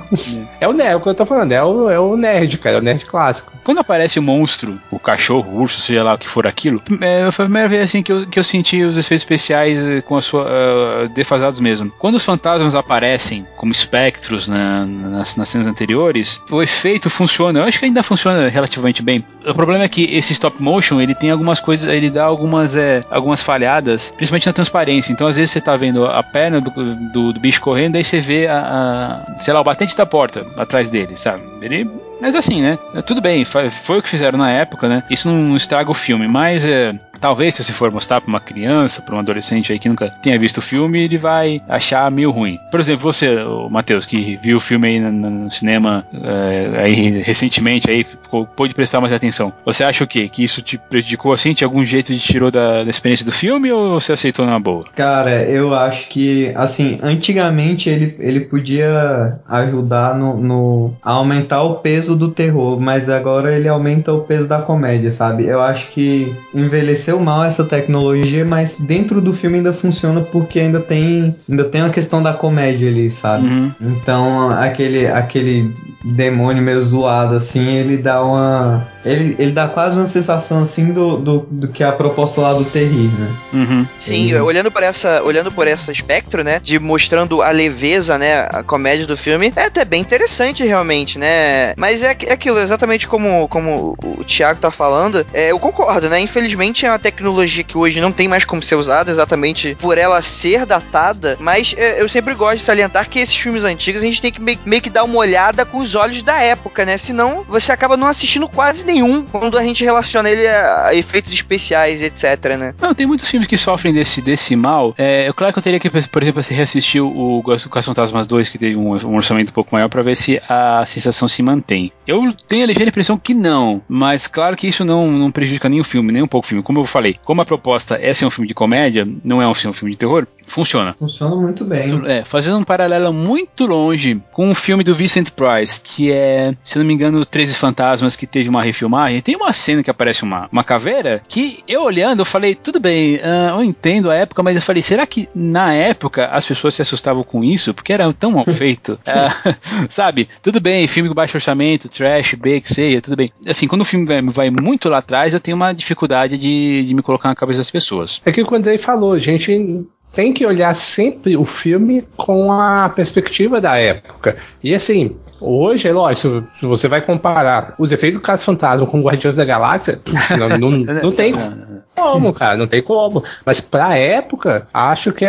É, é o nerd, é o que eu tô falando, é o, é o nerd, cara, é o nerd clássico. Quando aparece o monstro, o cachorro, o urso, seja lá o que for aquilo, é, foi a primeira vez assim que eu, que eu senti os efeitos especiais eh, com a sua uh, defasados mesmo. Quando os fantasmas aparecem como espectros na, nas, nas cenas anteriores, o efeito funciona. Eu acho que ainda funciona relativamente bem. O problema é que esse stop motion ele tem algumas coisas, ele dá algumas é, algumas falhadas, principalmente na transparência. Então às vezes você tá vendo a perna do, do, do bicho correndo, aí você vê a, a, sei lá o batente da porta atrás dele, sabe? Ele mas assim, né? Tudo bem, foi o que fizeram na época, né? Isso não estraga o filme, mas é, talvez se você for mostrar para uma criança, para um adolescente aí que nunca tenha visto o filme, ele vai achar meio ruim. Por exemplo, você, Matheus, que viu o filme aí no, no cinema é, aí recentemente, aí pôde prestar mais atenção. Você acha o quê? Que isso te prejudicou assim? Tinha algum jeito de tirou da, da experiência do filme ou você aceitou na boa? Cara, eu acho que, assim, antigamente ele, ele podia ajudar no, no a aumentar o peso peso do terror, mas agora ele aumenta o peso da comédia, sabe? Eu acho que envelheceu mal essa tecnologia, mas dentro do filme ainda funciona porque ainda tem ainda tem a questão da comédia ali, sabe? Uhum. Então aquele aquele demônio meio zoado assim, ele dá uma ele, ele dá quase uma sensação assim do, do, do que é a proposta lá do Terri, né? Uhum. Sim, uhum. olhando por essa olhando por esse espectro, né, de mostrando a leveza, né, a comédia do filme, é até bem interessante realmente, né? Mas é, é aquilo, exatamente como, como o Thiago tá falando, é, eu concordo, né? Infelizmente é uma tecnologia que hoje não tem mais como ser usada, exatamente por ela ser datada, mas é, eu sempre gosto de salientar que esses filmes antigos a gente tem que meio, meio, que dar uma olhada com os olhos da época, né? Senão você acaba não assistindo quase nenhum quando a gente relaciona ele a, efeitos especiais, etc, né? Não, tem muitos filmes que sofrem desse, desse mal. É, claro que eu teria que, por exemplo, se reassistir o Caça Fantasmas 2, que teve um, um orçamento um pouco maior, para ver se a sensação se mantém. Eu tenho a ligeira impressão que não, mas claro que isso não, não prejudica nem o filme, nem um pouco o filme. Como eu falei, como a proposta é ser um filme de comédia, não é um filme de terror, funciona. Funciona muito bem. É, fazendo um paralelo muito longe com o um filme do Vincent Price, que é, se não me engano, Treze Fantasmas, que teve uma refilmagem. Tem uma cena que aparece uma, uma caveira que eu olhando, eu falei, tudo bem, uh, eu entendo a época, mas eu falei, será que na época as pessoas se assustavam com isso? Porque era tão mal feito. uh, sabe, tudo bem, filme com baixo orçamento trash, B, que seja, tudo bem. Assim, quando o filme vai, vai, muito lá atrás, eu tenho uma dificuldade de, de me colocar na cabeça das pessoas. É que o Andrei falou, a gente tem que olhar sempre o filme com a perspectiva da época. E assim, hoje, é lógico, se você vai comparar os efeitos do Caso Fantasma com Guardiões da Galáxia, não, não, não tem como, cara, não tem como. Mas pra época, acho que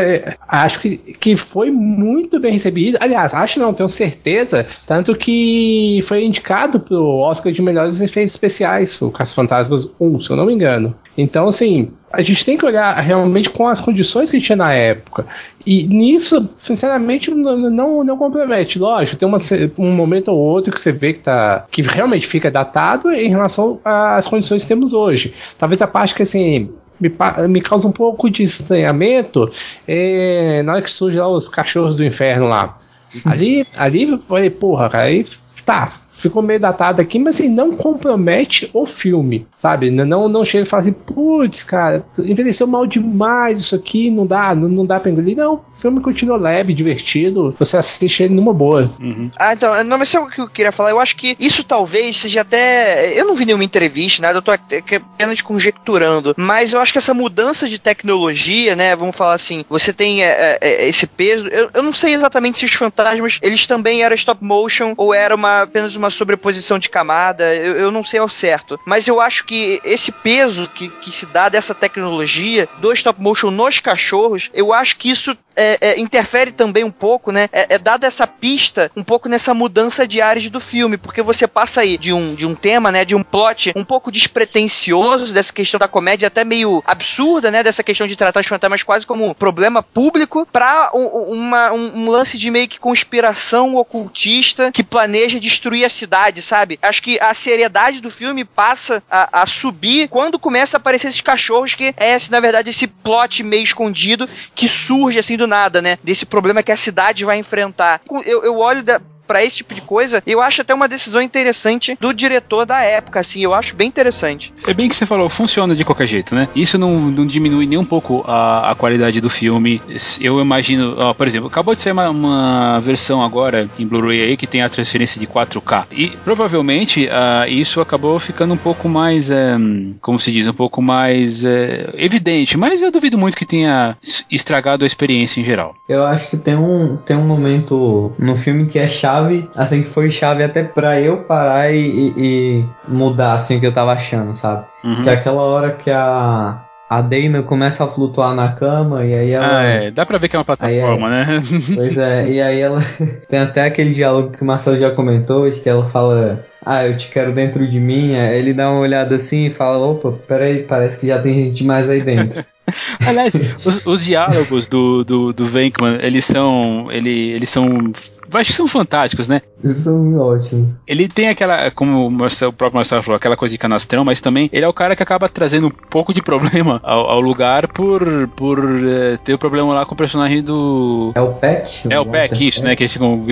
acho que, que foi muito bem recebido. Aliás, acho não, tenho certeza. Tanto que foi indicado pro Oscar de melhores efeitos especiais, o Caso Fantasmas 1, se eu não me engano. Então, assim, a gente tem que olhar realmente com as condições que tinha na época. E nisso, sinceramente, não, não, não compromete. Lógico, tem uma, um momento ou outro que você vê que, tá, que realmente fica datado em relação às condições que temos hoje. Talvez a parte que assim. Me, me causa um pouco de estranhamento é, na hora que surgem lá os cachorros do inferno lá. Ali, ali falei, porra, cara, aí tá, ficou meio datado aqui, mas assim, não compromete o filme, sabe? Não, não chega e fala assim, putz, cara, envelheceu mal demais isso aqui, não dá, não, não dá pra engolir. Não, o filme continua leve, divertido, você assiste ele numa boa. Uhum. Ah, então, não, mas sabe o que eu queria falar? Eu acho que isso talvez seja até. Eu não vi nenhuma entrevista, nada, eu tô apenas conjecturando, mas eu acho que essa mudança de tecnologia, né, vamos falar assim, você tem é, é, é, esse peso. Eu, eu não sei exatamente se os fantasmas eles também eram stop motion ou era uma, apenas uma sobreposição de camada, eu, eu não sei ao certo, mas eu acho que esse peso que, que se dá dessa tecnologia do stop motion nos cachorros, eu acho que isso é, é, é, interfere também um pouco, né? É, é dada essa pista um pouco nessa mudança de áreas do filme, porque você passa aí de um, de um tema, né? De um plot um pouco despretensioso, dessa questão da comédia até meio absurda, né? Dessa questão de tratar os fantasmas quase como um problema público, pra um, uma, um, um lance de meio que conspiração ocultista que planeja destruir a cidade, sabe? Acho que a seriedade do filme passa a, a subir quando começa a aparecer esses cachorros que é, na verdade, esse plot meio escondido que surge assim do nada, né? Desse problema que a cidade vai enfrentar. Eu, eu olho da, para esse tipo de coisa, eu acho até uma decisão interessante do diretor da época, assim, eu acho bem interessante. É bem que você falou, funciona de qualquer jeito, né? Isso não, não diminui nem um pouco a, a qualidade do filme. Eu imagino, ó, por exemplo, acabou de sair uma, uma versão agora em Blu-ray aí que tem a transferência de 4K. E provavelmente uh, isso acabou ficando um pouco mais, um, como se diz, um pouco mais uh, evidente, mas eu duvido muito que tenha estragado a experiência em geral. Eu acho que tem um, tem um momento no filme que é chato chave, assim, que foi chave até pra eu parar e, e, e mudar, assim, o que eu tava achando, sabe? Uhum. Que é aquela hora que a, a Dana começa a flutuar na cama e aí ela. Ah, é. Dá pra ver que é uma plataforma, é... né? Pois é, e aí ela. Tem até aquele diálogo que o Marcelo já comentou, que ela fala. Ah, eu te quero dentro de mim. Aí ele dá uma olhada assim e fala: opa, peraí, parece que já tem gente mais aí dentro. Aliás, os, os, diálogos do, do, do Venkman, eles são. Ele, eles são acho que são fantásticos, né? São ótimos. Ele tem aquela, como o, Marcelo, o próprio Marcelo falou, aquela coisa de canastrão, mas também ele é o cara que acaba trazendo um pouco de problema ao, ao lugar por, por é, ter o um problema lá com o personagem do. É o Peck? É o Peck, isso, né? Que eles ficam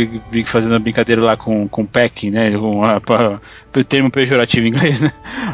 fazendo a brincadeira lá com, com o Peck, né? Com a, a, o termo pejorativo em inglês, né?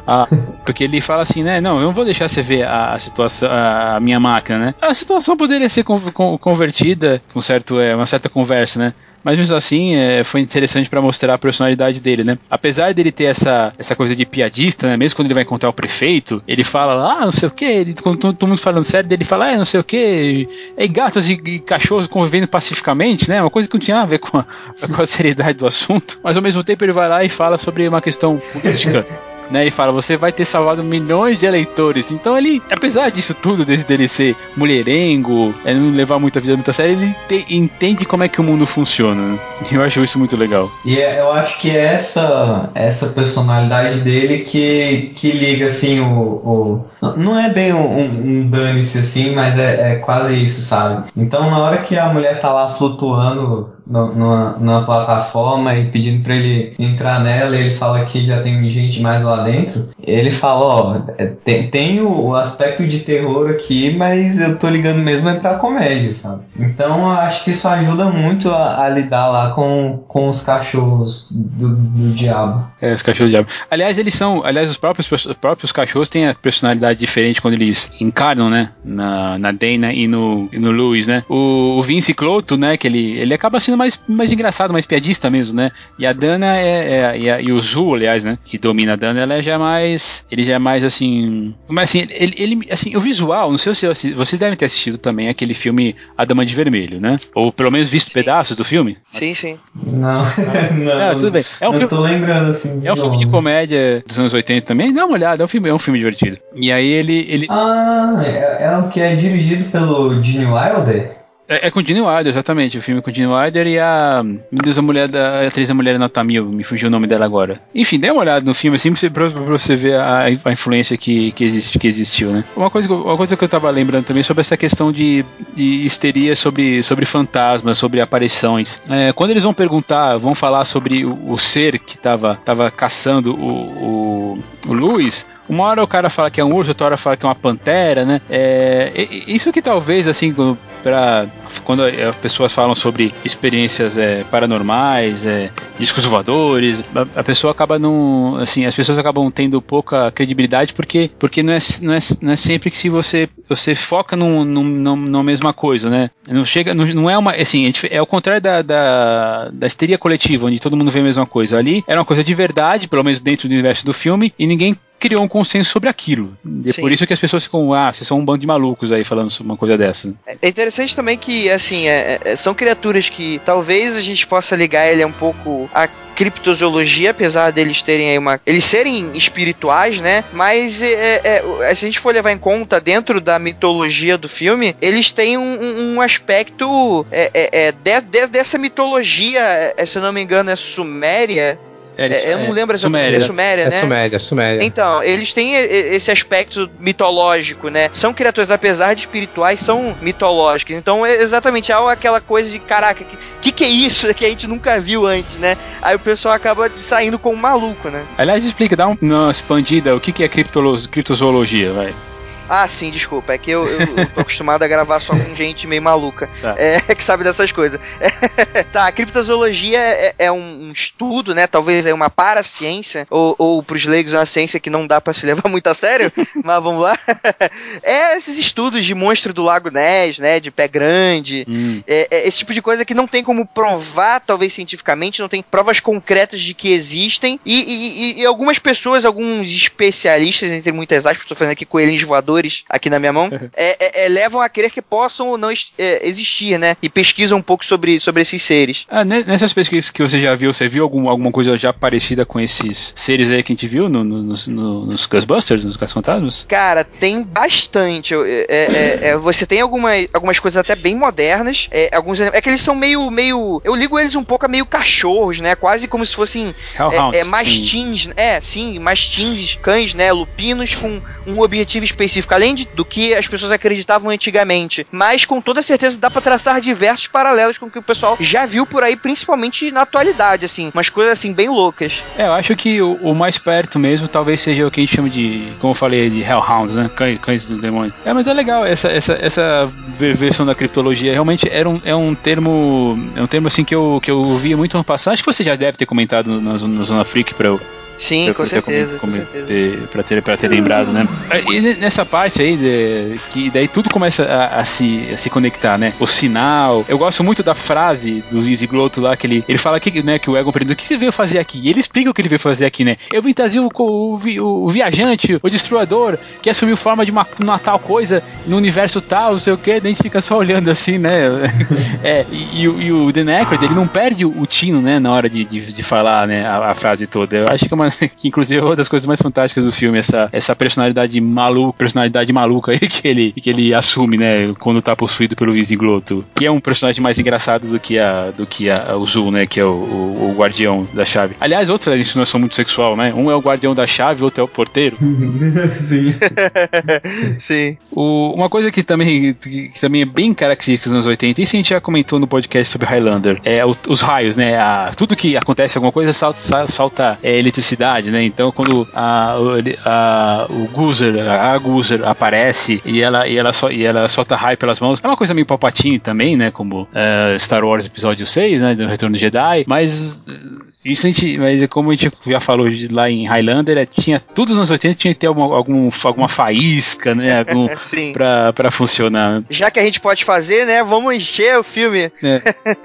Ah, porque ele fala assim, né? Não, eu não vou deixar você ver a, a situação, a, a, minha máquina, né? A situação poderia ser convertida com certo, é, uma certa conversa, né? Mas mesmo assim, é, foi interessante para mostrar a personalidade dele, né? Apesar dele ter essa, essa coisa de piadista, né? Mesmo quando ele vai encontrar o prefeito, ele fala, ah, não sei o que, ele, quando todo mundo falando sério, dele fala, ah, não sei o que, é gatos e, e, cachorros convivendo pacificamente, né? Uma coisa que não tinha a ver com a, com a seriedade do assunto. Mas ao mesmo tempo ele vai lá e fala sobre uma questão política. né? Ele fala, você vai ter salvado milhões de eleitores. Então ele, apesar disso tudo, desse dele ser mulherengo, é, não levar muita vida muito a sério, ele te, entende como é que o mundo funciona. Né? Eu acho isso muito legal. E é, eu acho que é essa, essa personalidade dele que, que liga assim o, o não é bem um, um dane-se assim, mas é, é, quase isso, sabe? Então na hora que a mulher tá lá flutuando no, numa, plataforma e pedindo pra ele entrar nela, e ele fala que já tem gente mais lá dentro, ele fala, ó, é, tem, tem o aspecto de terror aqui, mas eu tô ligando mesmo é pra comédia, sabe? Então eu acho que isso ajuda muito a, a lidar lá com, com os cachorros do, do diabo. É, os cachorros do diabo. Aliás, eles são, aliás, os próprios, os próprios cachorros têm a personalidade diferente quando eles encarnam, né? Na, na Dana e no, e no Louis, né? O, o Vince Cloto, né? Que ele, ele acaba sendo mais, mais engraçado, mais piadista mesmo, né? E a Dana é, é e, a, e o Zu, aliás, né? Que domina a Dana, ela já é mais. Ele já é mais assim. Mas assim, ele, ele assim, o visual, não sei se vocês devem ter assistido também aquele filme A Dama de Vermelho, né? Ou pelo menos visto sim. pedaços do filme. Sim, sim. Não, não. É, tudo bem. É um eu filme, tô lembrando assim. É um filme de comédia dos anos 80 também. Dá uma olhada, é um filme, é um filme divertido. E aí ele. ele... Ah, é, é o que é dirigido pelo Gene Wilder? É, é Wilder, exatamente. O filme é Wilder e a. Meu Deus, a mulher da. A atriz da mulher Nota Mil, me fugiu o nome dela agora. Enfim, dê uma olhada no filme assim pra, pra você ver a, a influência que, que, existe, que existiu, né? Uma coisa, uma coisa que eu tava lembrando também sobre essa questão de, de histeria sobre, sobre fantasmas, sobre aparições. É, quando eles vão perguntar, vão falar sobre o, o ser que tava, tava caçando o, o, o Luiz, uma hora o cara fala que é um urso, outra hora fala que é uma pantera, né? É, isso que talvez, assim, para quando as pessoas falam sobre experiências é, paranormais, é, discos voadores, a, a, pessoa acaba não, assim, as pessoas acabam tendo pouca credibilidade porque, porque não, é, não, é, não é sempre que se você, você foca num, num, num, numa mesma coisa, né? Não chega, não, não é uma, assim, é o contrário da, da, da histeria coletiva, onde todo mundo vê a mesma coisa. Ali era uma coisa de verdade, pelo menos dentro do universo do filme, e ninguém criou um consenso sobre aquilo. E é por isso que as pessoas ficam, ah, vocês são um bando de malucos aí falando sobre uma coisa dessa. É interessante também que, assim, é, é, são criaturas que talvez a gente possa ligar ele um pouco a criptozoologia, apesar deles terem aí uma. Eles serem espirituais, né? Mas é, é, é, se a gente for levar em conta dentro da mitologia do filme, eles têm um, um aspecto é, é, é de, de, dessa mitologia, se eu não me engano, é suméria. É, é, eu não lembro exatamente. Suméria, Suméria, é né? Suméria, Suméria. Então, eles têm esse aspecto mitológico, né? São criaturas, apesar de espirituais, são mitológicas. Então, é exatamente é aquela coisa de, caraca, que, que que é isso que a gente nunca viu antes, né? Aí o pessoal acaba saindo com um maluco, né? Aliás, explica, dá uma expandida, o que que é criptozoologia, vai? Ah, sim, desculpa. É que eu, eu, eu tô acostumado a gravar só com gente meio maluca. Tá. É, que sabe dessas coisas. É, tá, a criptozoologia é, é um, um, estudo, né? Talvez é uma paraciência, ou, ou pros leigos uma ciência que não dá para se levar muito a sério, mas vamos lá. é esses estudos de monstro do Lago Ness, né? De pé grande. Hum. É, é, esse tipo de coisa que não tem como provar, talvez cientificamente, não tem provas concretas de que existem. E, e, e algumas pessoas, alguns especialistas, entre muitas aspas, tô fazendo aqui coelhinhos voadores, aqui na minha mão, é, é, é, levam a crer que possam ou não é, existir, né? E pesquisam um pouco sobre, sobre esses seres. Ah, nessas pesquisas que você já viu, você viu algum, alguma coisa já parecida com esses seres aí que a gente viu no, no, no, nos Ghostbusters, nos Caça-Fantasmas? Cara, tem bastante. É, você tem alguma, algumas coisas até bem modernas. alguns, é que eles são meio, meio. Eu ligo eles um pouco a meio cachorros, né? Quase como se fossem é, mastins. É, sim, mastins, cães, né? Lupinos com um objetivo específico além de, do que as pessoas acreditavam antigamente. Mas com toda certeza dá para traçar diversos paralelos com o que o pessoal já viu por aí, principalmente na atualidade, assim. Umas coisas assim bem loucas. É, eu acho que o, o mais perto mesmo talvez seja o que a gente chama de, como eu falei, de Hellhounds, né? Cães, cães do demônio. É, mas é legal essa, essa, essa versão da criptologia. Realmente era um, é um termo. É um termo assim que eu, que eu ouvia muito no passado. Acho que você já deve ter comentado na, na Zona Freak pra eu Sim, pra, com, certeza, como, com certeza. Ter, pra, ter, pra ter lembrado, né? E nessa parte aí, de, que daí tudo começa a, a, se, a se conectar, né? O sinal. Eu gosto muito da frase do Luiz Glotto lá, que ele, ele fala que, né, que o Egon pergunta: o que você veio fazer aqui? E ele explica o que ele veio fazer aqui, né? Eu vim trazer o, o, o, o viajante, o destruidor, que assumiu forma de uma, uma tal coisa no universo tal, não sei o que, daí a gente fica só olhando assim, né? é, e, e, e o The Necrod, ele não perde o, o tino, né, na hora de, de, de falar, né, a, a frase toda. Eu acho que é uma que inclusive é uma das coisas mais fantásticas do filme, essa, essa personalidade maluca, personalidade maluca aí que ele, que ele assume, né, quando tá possuído pelo Glotto, que é um personagem mais engraçado do que a do que a, o Zul, né, que é o, o, o, guardião da chave. Aliás, outra insinuação muito sexual, né? Um é o guardião da chave, outro é o porteiro. Sim. Sim. O, uma coisa que também, que, que, também é bem característica dos anos 80, isso a gente já comentou no podcast sobre Highlander, é o, os raios, né? A, tudo que acontece alguma coisa salta, salta é, eletricidade, né? Então quando a, a, o Guzer, a Guzer aparece e ela, e, ela e ela solta raio pelas mãos, é uma coisa meio Palpatine também, né? Como uh, Star Wars Episódio 6, né? Do Retorno Jedi, mas isso a gente, mas como a gente já falou lá em Highlander, é, tinha tudo nos anos 80 tinha que ter alguma, algum, alguma faísca, né? Algum, pra, pra funcionar. Já que a gente pode fazer, né? Vamos encher o filme. É.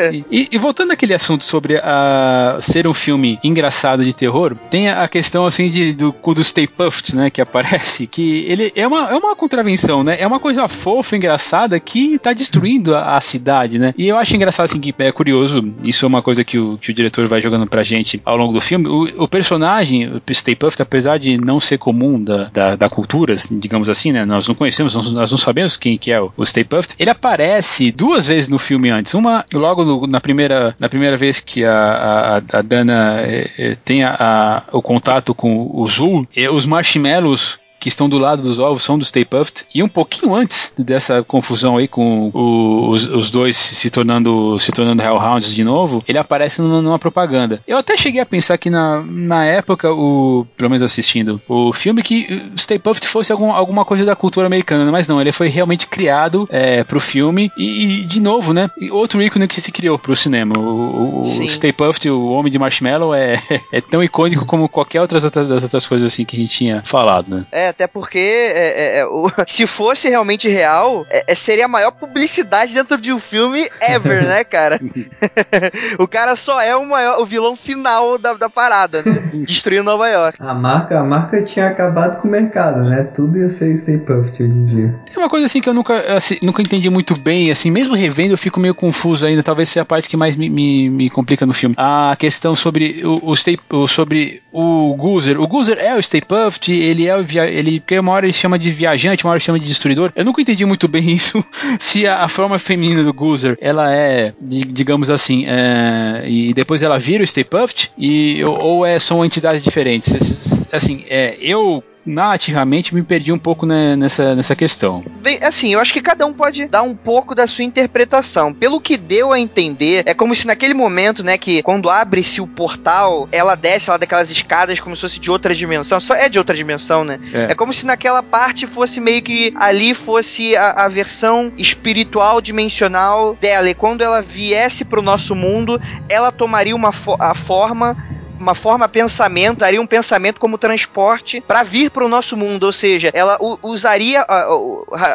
E, e, voltando àquele assunto sobre a, ser um filme engraçado de terror, tem a questão assim de, do, do Stay Puft, né? Que aparece, que ele é uma, é uma contravenção, né? É uma coisa fofa, engraçada que tá destruindo a, a cidade, né? E eu acho engraçado assim que é curioso, isso é uma coisa que o, que o diretor vai jogando pra gente ao longo do filme. O, o personagem, o Stay Puft, apesar de não ser comum da, da, da cultura, assim, digamos assim, né? Nós não conhecemos, nós, nós, não sabemos quem que é o, o Stay Puft. Ele aparece duas vezes no filme antes. Uma logo no, na, primeira, na primeira vez que a, a, a Dana é, tem a, a, o contato com o Zul, os marshmallows que estão do lado dos ovos são do Stay Puft. E um pouquinho antes dessa confusão aí com o, os, os, dois se tornando se tornando Hellhounds de novo, ele aparece numa, numa, propaganda. Eu até cheguei a pensar que na, na época, o, pelo menos assistindo o filme, que Stay Puft fosse algum, alguma coisa da cultura americana, mas não, ele foi realmente criado é, pro filme e, e, de novo, né? Outro ícone que se criou pro cinema. O, o Stay Puft, o Homem de Marshmallow, é, é tão icônico como qualquer outras, outras das outras coisas assim que a gente tinha falado, né? É, até porque é, é, é o, se fosse realmente real, é, é, seria a maior publicidade dentro de um filme ever, né, cara? o cara só é o maior, o vilão final da, da parada, né? Destruindo Nova York. A marca, a marca tinha acabado com o mercado, né? Tudo ia ser Stay Puft hoje em dia. Tem uma coisa assim que eu nunca, assim, nunca entendi muito bem, assim, mesmo revendo eu fico meio confuso ainda, talvez seja a parte que mais me, me, me complica no filme. A questão sobre o, o, stay, o sobre o Goozer. O Goozer é o Stay Puft, ele é o via, ele, porque uma hora ele chama de viajante, uma hora ele chama de destruidor. Eu nunca entendi muito bem isso, se a, a forma feminina do Goozer, ela é, digamos assim, é, e depois ela vira o Stay Puft, e, ou, ou é, são entidades diferentes. Assim, é, eu narrativamente me perdi um pouco né, nessa, nessa questão. Bem, assim, eu acho que cada um pode dar um pouco da sua interpretação. Pelo que deu a entender, é como se naquele momento, né, que quando abre-se o portal, ela desce lá daquelas escadas como se fosse de outra dimensão. Só é de outra dimensão, né? É, é como se naquela parte fosse meio que ali fosse a, a versão espiritual dimensional dela. E quando ela viesse pro nosso mundo, ela tomaria uma fo a forma uma forma pensamento, daria um pensamento como transporte para vir para o nosso mundo, ou seja, ela usaria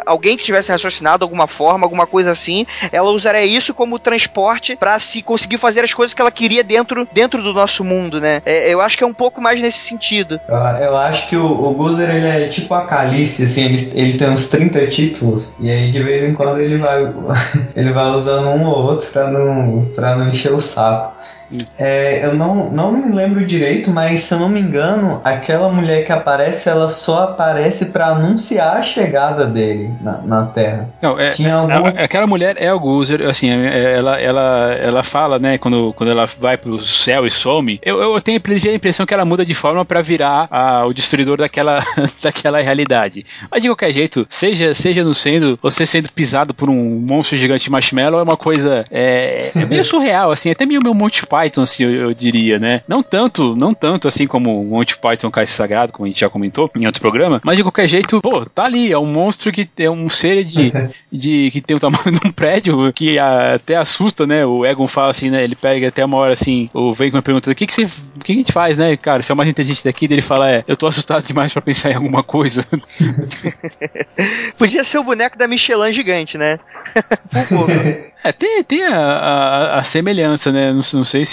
alguém que tivesse raciocinado alguma forma, alguma coisa assim, ela usaria isso como transporte para se conseguir fazer as coisas que ela queria dentro, dentro do nosso mundo, né? É, eu acho que é um pouco mais nesse sentido. Eu, eu acho que o, o Guzer, ele é tipo a Calice, assim, ele, ele tem uns 30 títulos, e aí de vez em quando ele vai, ele vai usando um ou outro pra não, pra não encher o saco. É, eu não, não me lembro direito, mas se eu não me engano, aquela mulher que aparece, ela só aparece para anunciar a chegada dele na, na Terra. Não, é, Tinha algum... aquela mulher é o Gozer, assim, é, é, ela, ela, ela fala, né, quando, quando ela vai pro céu e some, eu, eu tenho a impressão que ela muda de forma para virar a, o destruidor daquela, daquela realidade. Mas de qualquer jeito, seja, seja no sendo, você sendo pisado por um monstro gigante marshmallow é uma coisa é, é meio surreal, assim, até meio meu Monty Python Python, assim, eu, eu, diria, né? Não tanto, não tanto assim como o Monty Python Caixa Sagrado, como a gente já comentou em outro programa, mas de qualquer jeito, pô, tá ali, é um monstro que é um ser de, de que tem o tamanho de um prédio, que até assusta, né? O Egon fala assim, né? Ele pega até uma hora assim, o Venkman pergunta: o que, que, você, o que a gente faz, né, cara? Você é o mais inteligente daqui, ele fala: é, eu tô assustado demais para pensar em alguma coisa. Podia ser o boneco da Michelin gigante, né? É, tem, tem a, a, a semelhança, né? Não, não, sei se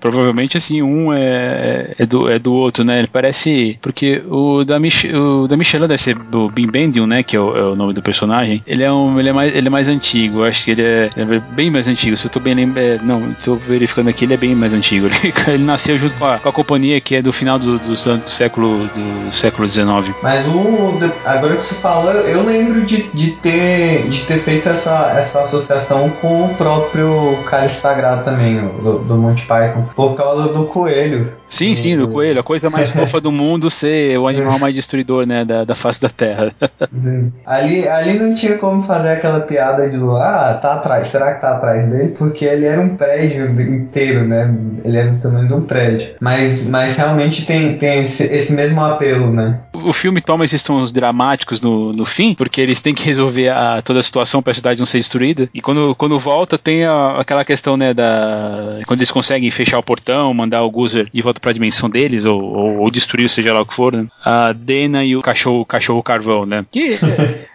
provavelmente assim um é, é, do, é do outro, né? Ele parece porque o da, Mich, o da Michelin deve ser o Bim Bendion, né? Que é o, é o, nome do personagem. Ele é um, ele é mais, ele é mais antigo. Acho que ele é, é bem mais antigo. Se eu tô bem lembrando, é, não, estou verificando aqui, ele é bem mais antigo. Ele, ele nasceu junto com a, com a, companhia que é do final do, do, do século do século XIX. Mas o agora que você falou, eu lembro de, de ter de ter feito essa essa associação com o próprio Cálice Sagrado também, do, do Monty Python, por causa do coelho. Sim, sim, do coelho. A coisa mais fofa do mundo ser o animal mais destruidor, né, da, da face da Terra. Ali, ali não tinha como fazer aquela piada de, ah, tá atrás, será que tá atrás dele? Porque ele era um prédio inteiro, né? Ele era do tamanho de um prédio. Mas, mas realmente tem, tem esse, esse mesmo apelo, né? O filme toma esses tons dramáticos no, no fim, porque eles têm que resolver a, toda a situação para a cidade não ser destruída. E quando, quando volta, tem a, aquela questão, né, da. Quando eles conseguem fechar o portão, mandar o Guzer de volta volta para a dimensão deles, ou, ou, ou, destruir, seja lá o que for, né? A Dena e o cachorro, cachorro carvão, né? Que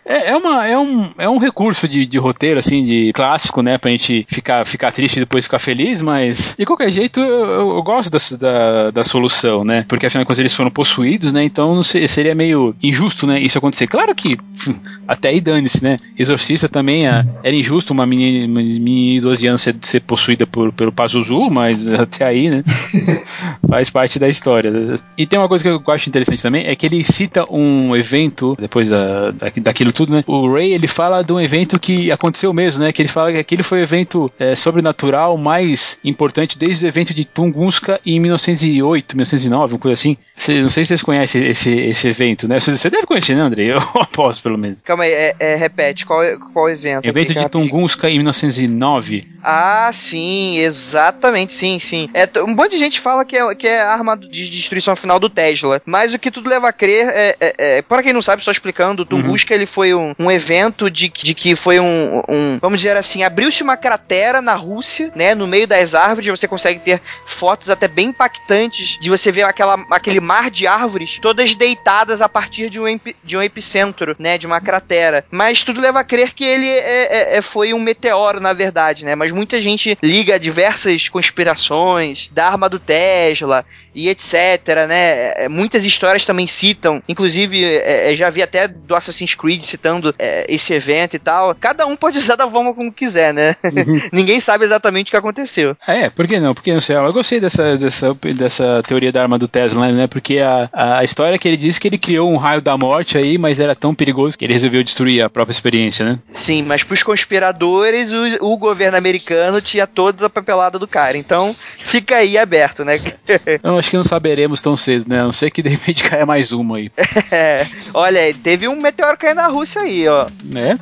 é, é, uma, é, um, é um recurso de, de roteiro, assim, de clássico, né? Pra gente ficar, ficar triste e depois ficar feliz, mas de qualquer jeito eu, eu gosto da, da, da, solução, né? Porque afinal de contas eles foram possuídos, né? Então sei, seria meio injusto, né? Isso acontecer. Claro que até aí dane-se, né? Exorcista também é, era injusto uma menina, menina de 12 anos ser, ser possuída por, pelo Pazuzu, mas até aí, né? faz parte da história. E tem uma coisa que eu acho interessante também, é que ele cita um evento, depois da, daquilo tudo, né? O Ray, ele fala de um evento que aconteceu mesmo, né? Que ele fala que aquele foi o evento é, sobrenatural mais importante desde o evento de Tunguska em 1908, 1909, uma coisa assim. Cê, não sei se vocês conhecem esse, esse evento, né? Você deve conhecer, né, André? Eu aposto, pelo menos. Calma aí, é, é, repete, qual, qual evento? Evento de Tunguska em 1909. Ah, sim, exatamente, sim, sim. É, um monte de gente fala que é, que é a arma de destruição final do Tesla. Mas o que tudo leva a crer é, é, é para quem não sabe, só explicando, o Tunguska uhum. ele foi um, um evento de, de que foi um, um vamos dizer assim, abriu-se uma cratera na Rússia, né, no meio das árvores, você consegue ter fotos até bem impactantes de você ver aquela, aquele mar de árvores todas deitadas a partir de um, de um epicentro, né? De uma cratera. Mas tudo leva a crer que ele é, é, é, foi um meteoro, na verdade, né? Mas muita gente liga a diversas conspirações da arma do Tesla была e etc, né? É, muitas histórias também citam, inclusive é, é, já vi até do Assassin's Creed citando é, esse evento e tal. Cada um pode usar da forma como quiser, né? Uhum. Ninguém sabe exatamente o que aconteceu. É, por que não? Porque não sei, eu gostei dessa, dessa, dessa teoria da arma do Tesla, né? Porque a, a história que ele disse que ele criou um raio da morte aí, mas era tão perigoso que ele resolveu destruir a própria experiência, né? Sim, mas pros conspiradores, o, o governo americano tinha toda a papelada do cara. Então, fica aí aberto, né? Eu acho que não saberemos tão cedo, né? A não sei que de repente caia mais uma aí. É, olha, teve um meteoro caindo na Rússia aí, ó. É?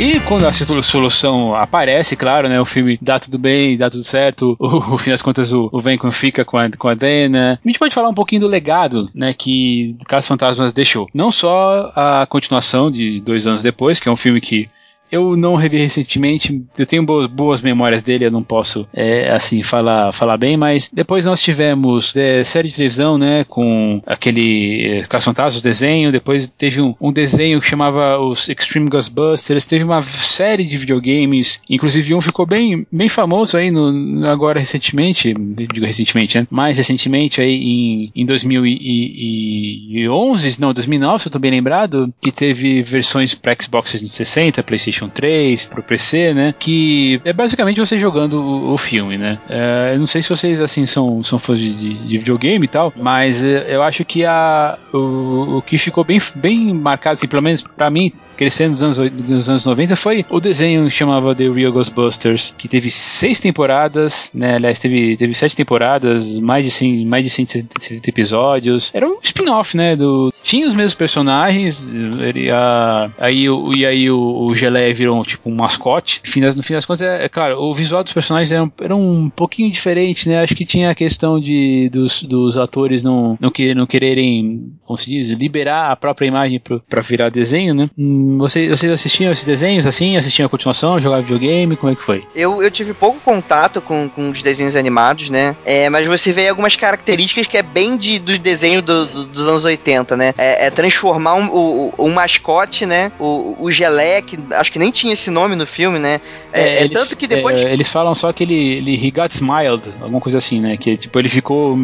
E quando a solução aparece, claro, né? O filme dá tudo bem, dá tudo certo. O, fim das contas, o, o Venkman fica com a, com a Dana. A gente pode falar um pouquinho do legado, né? Que Casos Fantasmas deixou. Não só a continuação de dois anos depois, que é um filme que eu não revi recentemente, eu tenho boas, memórias dele, eu não posso, é, assim, falar, falar bem, mas depois nós tivemos é, série de televisão, né, com aquele é, Caça-Fantasmas, desenho, depois teve um, um, desenho que chamava os Extreme Ghostbusters, teve uma série de videogames, inclusive um ficou bem, bem famoso aí no, agora recentemente, digo recentemente, né, mais recentemente aí em, em 2011, não, 2009, se eu tô bem lembrado, que teve versões para Xbox 360, PlayStation PlayStation 3, pro PC, né? Que é basicamente você jogando o, o filme, né? É, eu não sei se vocês, assim, são, são fãs de, de, de videogame e tal, mas é, eu acho que a, o, o que ficou bem, bem marcado, assim, pelo menos pra mim, crescendo nos anos, nos anos 90 foi o desenho que chamava The Real Ghostbusters, que teve seis temporadas, né? Aliás, teve, teve sete temporadas, mais de, 100, mais de 170 episódios. Era um spin-off, né? Do, tinha os mesmos personagens, ele, a, aí, o, e aí o, o Geleia virou tipo um mascote. No fim das, no fim das contas, é, é, claro, o visual dos personagens era, era um pouquinho diferente, né? Acho que tinha a questão de, dos, dos atores não, não, que, não quererem, como se diz, liberar a própria imagem para virar desenho, né? Hum, vocês, vocês assistiam esses desenhos assim? Assistiam a continuação? Jogavam videogame? Como é que foi? Eu, eu tive pouco contato com, com os desenhos animados, né? É, mas você vê algumas características que é bem de, do desenho do, do, dos anos 80, né? É, é transformar um, um, um, mascote, né? O, o Gelé, que acho que nem tinha esse nome no filme, né? É, é eles, tanto que depois. É, eles falam só que ele, ele he got smiled, alguma coisa assim, né? Que tipo, ele ficou.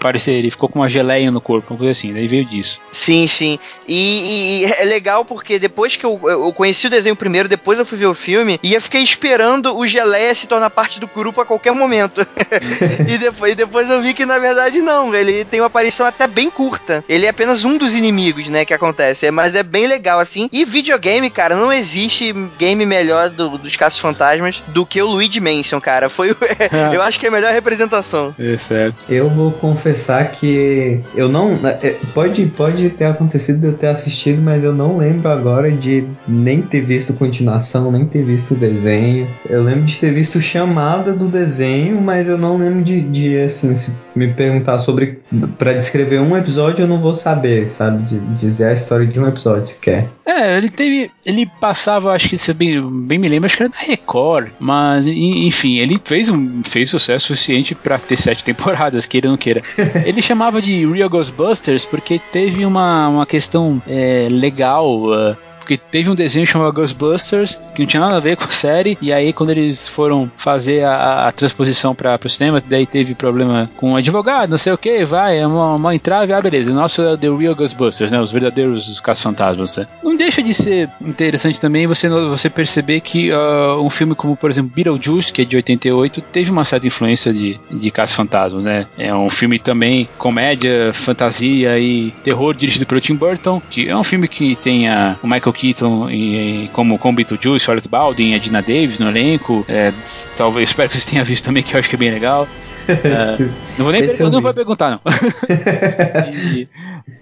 Parecer, ele ficou com uma geleia no corpo, alguma coisa assim, daí veio disso. Sim, sim. E, e é legal porque depois que eu, eu conheci o desenho primeiro, depois eu fui ver o filme, e eu fiquei esperando o Geleia se tornar parte do grupo a qualquer momento. e, depois, e depois eu vi que na verdade não, ele tem uma aparição até bem curta. Ele é apenas um dos inimigos, né, que acontece. Mas é bem legal, assim. E videogame, cara, não existe game melhor do, dos Caços Fantasmas do que o Luigi Mansion, cara. Foi eu acho que é a melhor representação. É certo. Eu vou confessar que eu não. É, pode, pode ter acontecido de eu ter assistido, mas eu não lembro agora de nem ter visto continuação, nem ter visto o desenho. Eu lembro de ter visto chamada do desenho, mas eu não lembro de, de assim, se me perguntar sobre. para descrever um episódio, eu não vou saber, sabe? De, dizer a história de um episódio sequer. É, ele teve. Ele passava, acho que você bem, bem me lembra, acho que era Record, mas enfim, ele fez, um, fez sucesso suficiente para ter sete temporadas, queira ou não queira. ele chamava de Real Ghostbusters porque teve uma, uma questão é, legal. Uh, porque teve um desenho chamado Ghostbusters, que não tinha nada a ver com a série, e aí quando eles foram fazer a, a transposição para o cinema, daí teve problema com o advogado, não sei o que, vai, é uma, uma entrave, ah, beleza, nosso é The Real Ghostbusters, né, os verdadeiros caça-fantasmas, né? Não deixa de ser interessante também você, você perceber que uh, um filme como, por exemplo, Beetlejuice, que é de 88, teve uma certa influência de, de caça-fantasmas, né? É um filme também comédia, fantasia e terror dirigido pelo Tim Burton, que é um filme que tem a, o Michael Keaton e, como, como Beetlejuice, Alec Baldwin, a Dina Davis no elenco. É, talvez, espero que vocês tenham visto também, que eu acho que é bem legal. É, não vou nem não vou perguntar, não. e,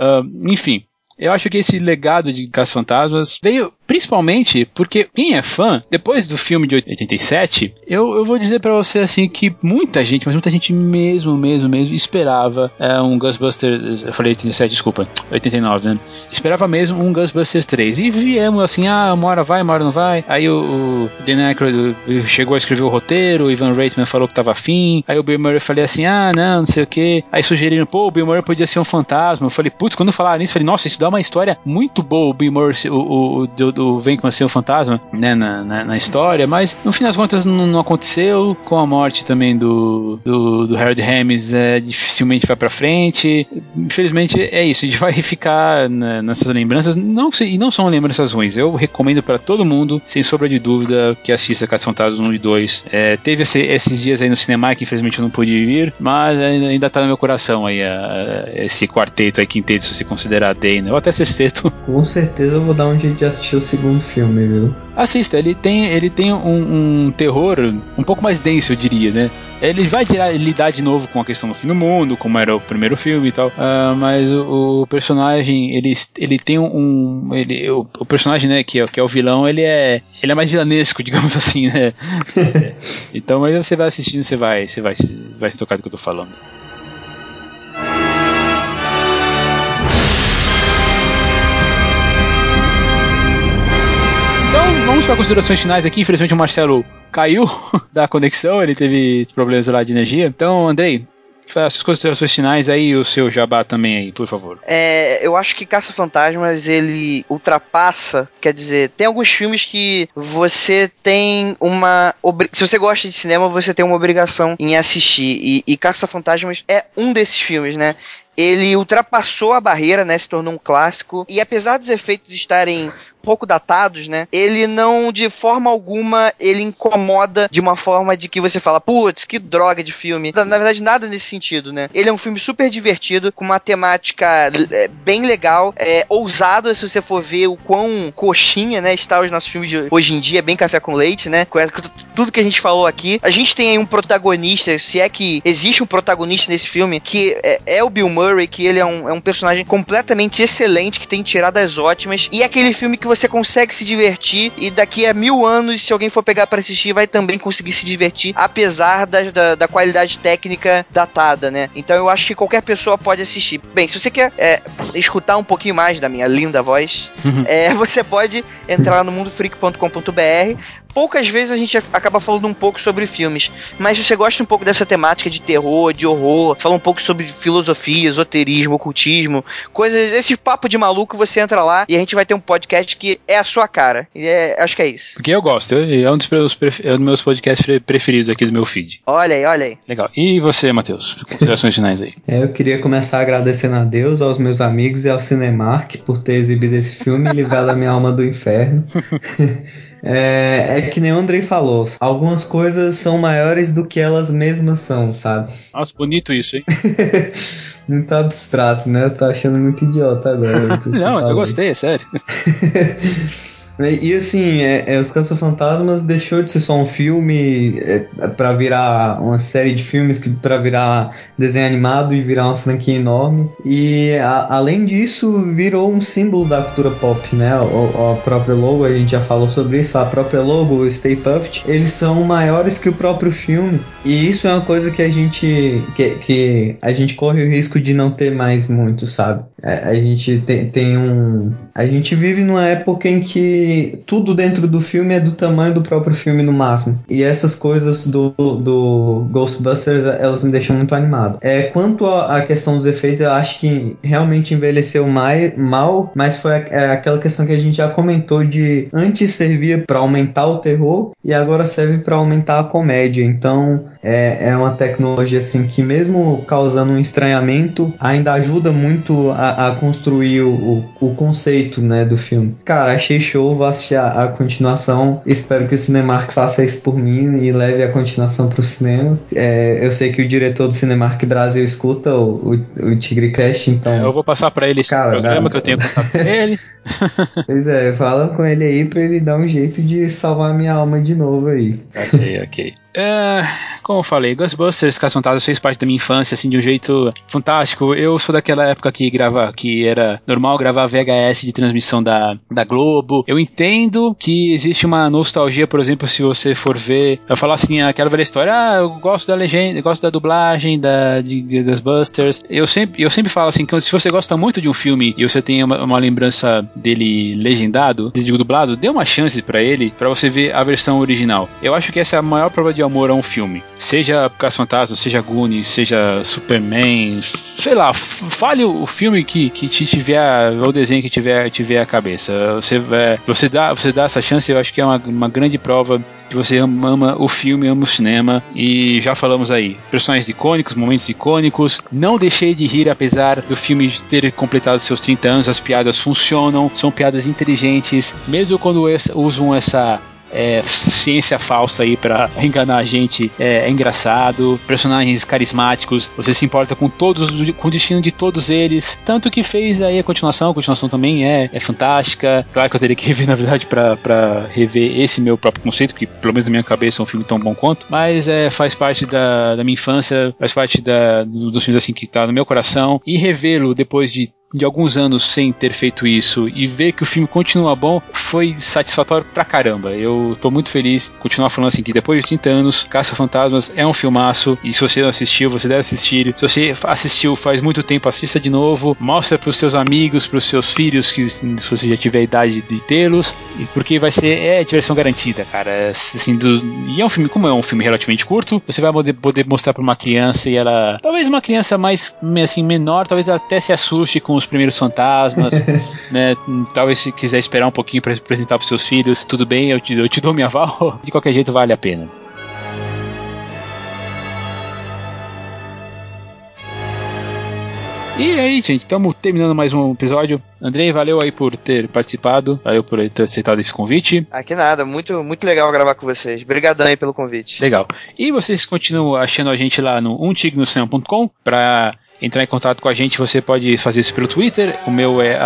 uh, enfim. Eu acho que esse legado de Caça Fantasmas veio, Principalmente porque quem é fã, depois do filme de 87, eu, eu vou dizer para você assim que muita gente, mas muita gente mesmo, mesmo, mesmo, esperava é, um Ghostbusters. Eu falei 87, desculpa, 89, né? Esperava mesmo um Ghostbusters 3. E viemos assim, ah, uma hora vai, uma hora não vai. Aí o, o Dan Aykroyd chegou a escrever o roteiro, o Ivan Reitman falou que tava afim. Aí o Bill Murray falei assim, ah, não, não sei o que. Aí sugeriram, pô, o Bill Murray podia ser um fantasma. Eu falei, putz, quando falaram nisso, eu falei, nossa, isso dá uma história muito boa, o Bill Murray, o, o, o, o Venkman ser um fantasma, né, na, na, na, história. Mas no fim das contas não, não aconteceu. Com a morte também do, do, do Harold Hamis, é, dificilmente vai pra frente. Infelizmente é isso, a gente vai ficar né, nessas lembranças. Não, e não são lembranças ruins. Eu recomendo para todo mundo, sem sombra de dúvida, que assista Caça Fantasmas 1 e 2. É, teve esse, esses dias aí no cinema que infelizmente eu não pude vir, mas ainda tá no meu coração aí a, a, esse quarteto aí, quinteto, se você considerar Dana, ou até sexteto. Com certeza eu vou dar um jeito de assistir o segundo filme, viu? Assista, ele tem, ele tem um, um terror um pouco mais denso, eu diria, né? Ele vai lidar de novo com a questão do fim do mundo, como era o primeiro filme e tal, uh, mas o, o, personagem, ele, ele tem um. Ele, o, o personagem, né, que é, que é o vilão, ele é, ele é mais vilanesco, digamos assim, né? então, mas você vai assistindo, você vai, você vai, vai se tocar do que eu tô falando. Vamos para considerações finais aqui. Infelizmente, o Marcelo caiu da conexão, ele teve problemas lá de energia. Então, Andrei, as considerações finais aí o seu jabá também aí, por favor. É, eu acho que Caça Fantasmas ele ultrapassa, quer dizer, tem alguns filmes que você tem uma. Se você gosta de cinema, você tem uma obrigação em assistir. E, e Caça Fantasmas é um desses filmes, né? Ele ultrapassou a barreira, né? Se tornou um clássico. E apesar dos efeitos estarem pouco datados, né? Ele não, de forma alguma, ele incomoda de uma forma de que você fala, putz, que droga de filme. Na, verdade, nada nesse sentido, né? Ele é um filme super divertido, com uma temática é, bem legal, é, ousado, se você for ver o quão coxinha, né, está os nossos filmes de hoje em dia, bem café com leite, né? Com tudo que a gente falou aqui. A gente tem aí um protagonista, se é que existe um protagonista nesse filme, que é, é o Bill Murray, que ele é um, é um personagem completamente excelente, que tem tiradas ótimas, e é aquele filme que você consegue se divertir e daqui a mil anos, se alguém for pegar para assistir, vai também conseguir se divertir, apesar da, da, da, qualidade técnica datada, né? Então eu acho que qualquer pessoa pode assistir. Bem, se você quer é, escutar um pouquinho mais da minha linda voz, é, você pode entrar no mundofreak.com.br poucas vezes a gente acaba falando um pouco sobre filmes, mas se você gosta um pouco dessa temática de terror, de horror, fala um pouco sobre filosofia, esoterismo, ocultismo, coisas, esse papo de maluco, você entra lá e a gente vai ter um podcast que é a sua cara. E é, acho que é isso. Porque eu gosto, é um dos meus, é um dos meus podcasts preferidos aqui do meu feed. Olha aí, olha aí. Legal. E você, Matheus? Considerações finais aí. É, eu queria começar agradecendo a Deus, aos meus amigos e ao Cinemark por ter exibido esse filme e livrado a minha alma do inferno. É, é que nem o Andrei falou, algumas coisas são maiores do que elas mesmas são, sabe? Nossa, bonito isso, hein? muito abstrato, né? Eu tô achando muito idiota agora. Não, mas eu gostei, é sério. E assim, é, é, Os Caça-Fantasmas deixou de ser só um filme é, para virar uma série de filmes que para virar desenho animado e virar uma franquia enorme. E a, além disso, virou um símbolo da cultura pop, né? O, a própria logo, a gente já falou sobre isso, a própria logo, o Stay Puft, eles são maiores que o próprio filme. E isso é uma coisa que a gente que, que a gente corre o risco de não ter mais muito, sabe? É, a gente tem, tem um a gente vive numa época em que tudo dentro do filme é do tamanho do próprio filme no máximo. E essas coisas do, do Ghostbusters, elas me deixam muito animado. É, quanto à questão dos efeitos, eu acho que realmente envelheceu mais, mal, mas foi é, aquela questão que a gente já comentou de antes servia para aumentar o terror e agora serve para aumentar a comédia. Então, é, é uma tecnologia assim que mesmo causando um estranhamento, ainda ajuda muito a, a construir o, o conceito né, do filme. Cara, achei show, vou assistir a, a, continuação. Espero que o Cinemark faça isso por mim e leve a continuação pro cinema. É, eu sei que o diretor do Cinemark Brasil escuta o, o, o Tigre Cast, então. É, eu vou passar para ele esse Cara, programa que eu tenho contato com ele. pois é, fala com ele aí pra ele dar um jeito de salvar minha alma de novo aí. Ok, ok. É, como eu falei, Ghostbusters, Caso Fantasma fez parte da minha infância, assim, de um jeito fantástico. Eu sou daquela época que grava, que era normal gravar VHS de transmissão da, da Globo. Eu entendo que existe uma nostalgia, por exemplo, se você for ver, eu falar assim, aquela velha história, ah, eu gosto da legenda, eu gosto da dublagem da, de Ghostbusters. Eu sempre, eu sempre falo assim, que se você gosta muito de um filme e você tem uma, uma lembrança dele legendado, de dublado, dê uma chance para ele, para você ver a versão original. Eu acho que essa é a maior prova de amor a um filme. Seja Caça Fantasma, seja Goonies, seja Superman, sei lá, fale o filme que, que te tiver, o desenho que tiver, tiver a cabeça. Você, é, você, dá, você dá essa chance, eu acho que é uma, uma grande prova que você ama o filme, ama o cinema. E já falamos aí, personagens icônicos, momentos icônicos. Não deixei de rir, apesar do filme ter completado seus 30 anos, as piadas funcionam, são piadas inteligentes, mesmo quando usam essa é, ciência falsa aí para enganar a gente é, é, engraçado, personagens carismáticos, você se importa com todos, com o destino de todos eles, tanto que fez aí a continuação, a continuação também é, é fantástica. Claro que eu teria que rever, na verdade, para rever esse meu próprio conceito, que pelo menos na minha cabeça é um filme tão bom quanto, mas é, faz parte da, da minha infância, faz parte da, dos filmes assim que tá no meu coração, e revê-lo depois de de alguns anos sem ter feito isso e ver que o filme continua bom foi satisfatório pra caramba. Eu tô muito feliz continuar falando assim que depois de 30 anos, Caça Fantasmas é um filmaço e se você não assistiu, você deve assistir. Se você assistiu faz muito tempo, assista de novo, mostra pros seus amigos, pros seus filhos que se você já tiver a idade de tê-los, porque vai ser é diversão garantida, cara. Assim, do, e é um filme, como é um filme relativamente curto, você vai poder, poder mostrar pra uma criança e ela, talvez uma criança mais assim menor, talvez ela até se assuste com os primeiros fantasmas, né? Talvez se quiser esperar um pouquinho para apresentar para seus filhos, tudo bem, eu te, eu te dou minha aval. De qualquer jeito, vale a pena. E aí, gente, estamos terminando mais um episódio. Andrei, valeu aí por ter participado, valeu por ter aceitado esse convite. Aqui nada, muito, muito legal gravar com vocês. Obrigadão aí pelo convite. Legal. E vocês continuam achando a gente lá no umtignoscam.com para entrar em contato com a gente, você pode fazer isso pelo Twitter. O meu é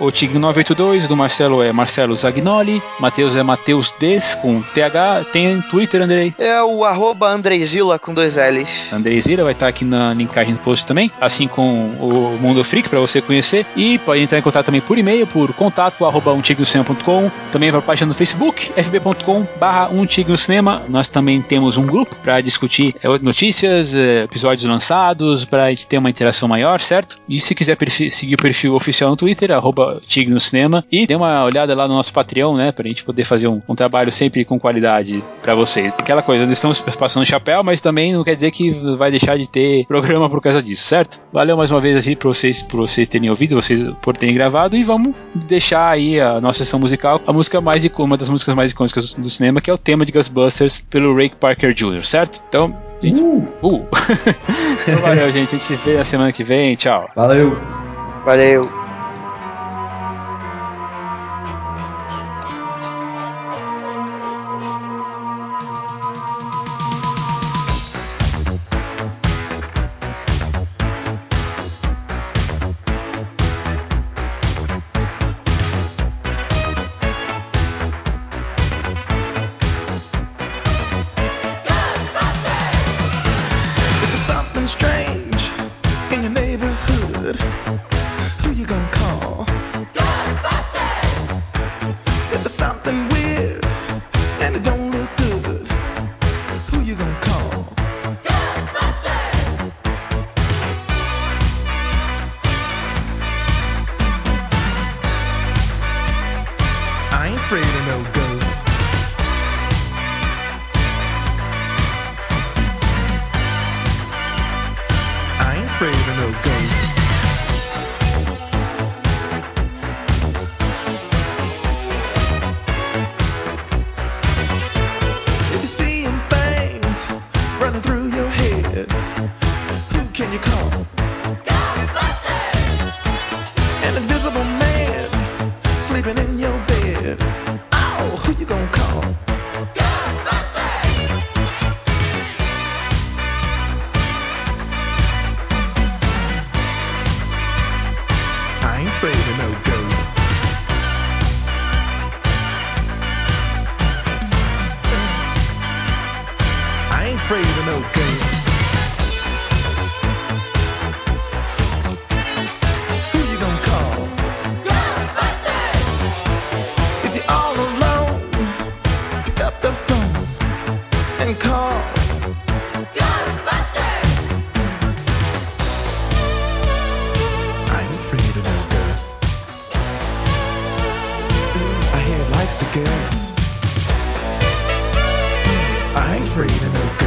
otigno982, do Marcelo é Marcelo Zagnoli, Matheus é Matheus Des com TH. Tem Twitter, Andrei? É o arroba Andrezila com dois L's. Andrezila vai estar aqui na linkagem no post também, assim com o Mundo Freak para você conhecer. E pode entrar em contato também por e-mail, por contato arroba umtignocinema.com, também para a página do Facebook, fb.com barra umtignocinema. Nós também temos um grupo para discutir é, notícias, é, episódios lançados, para a gente ter uma interação maior, certo? E se quiser seguir o perfil oficial no Twitter, arroba no Cinema, e dê uma olhada lá no nosso Patreon, né? Pra gente poder fazer um, um trabalho sempre com qualidade para vocês. Aquela coisa, nós estamos passando chapéu, mas também não quer dizer que vai deixar de ter programa por causa disso, certo? Valeu mais uma vez assim por vocês, por vocês terem ouvido, vocês por terem gravado, e vamos deixar aí a nossa sessão musical, a música mais uma das músicas mais icônicas do cinema, que é o tema de Ghostbusters pelo Ray Parker Jr., certo? Então, Gente. Uh! uh. então, valeu, gente. A gente se vê na semana que vem. Tchau. Valeu. Valeu. I ain't afraid of no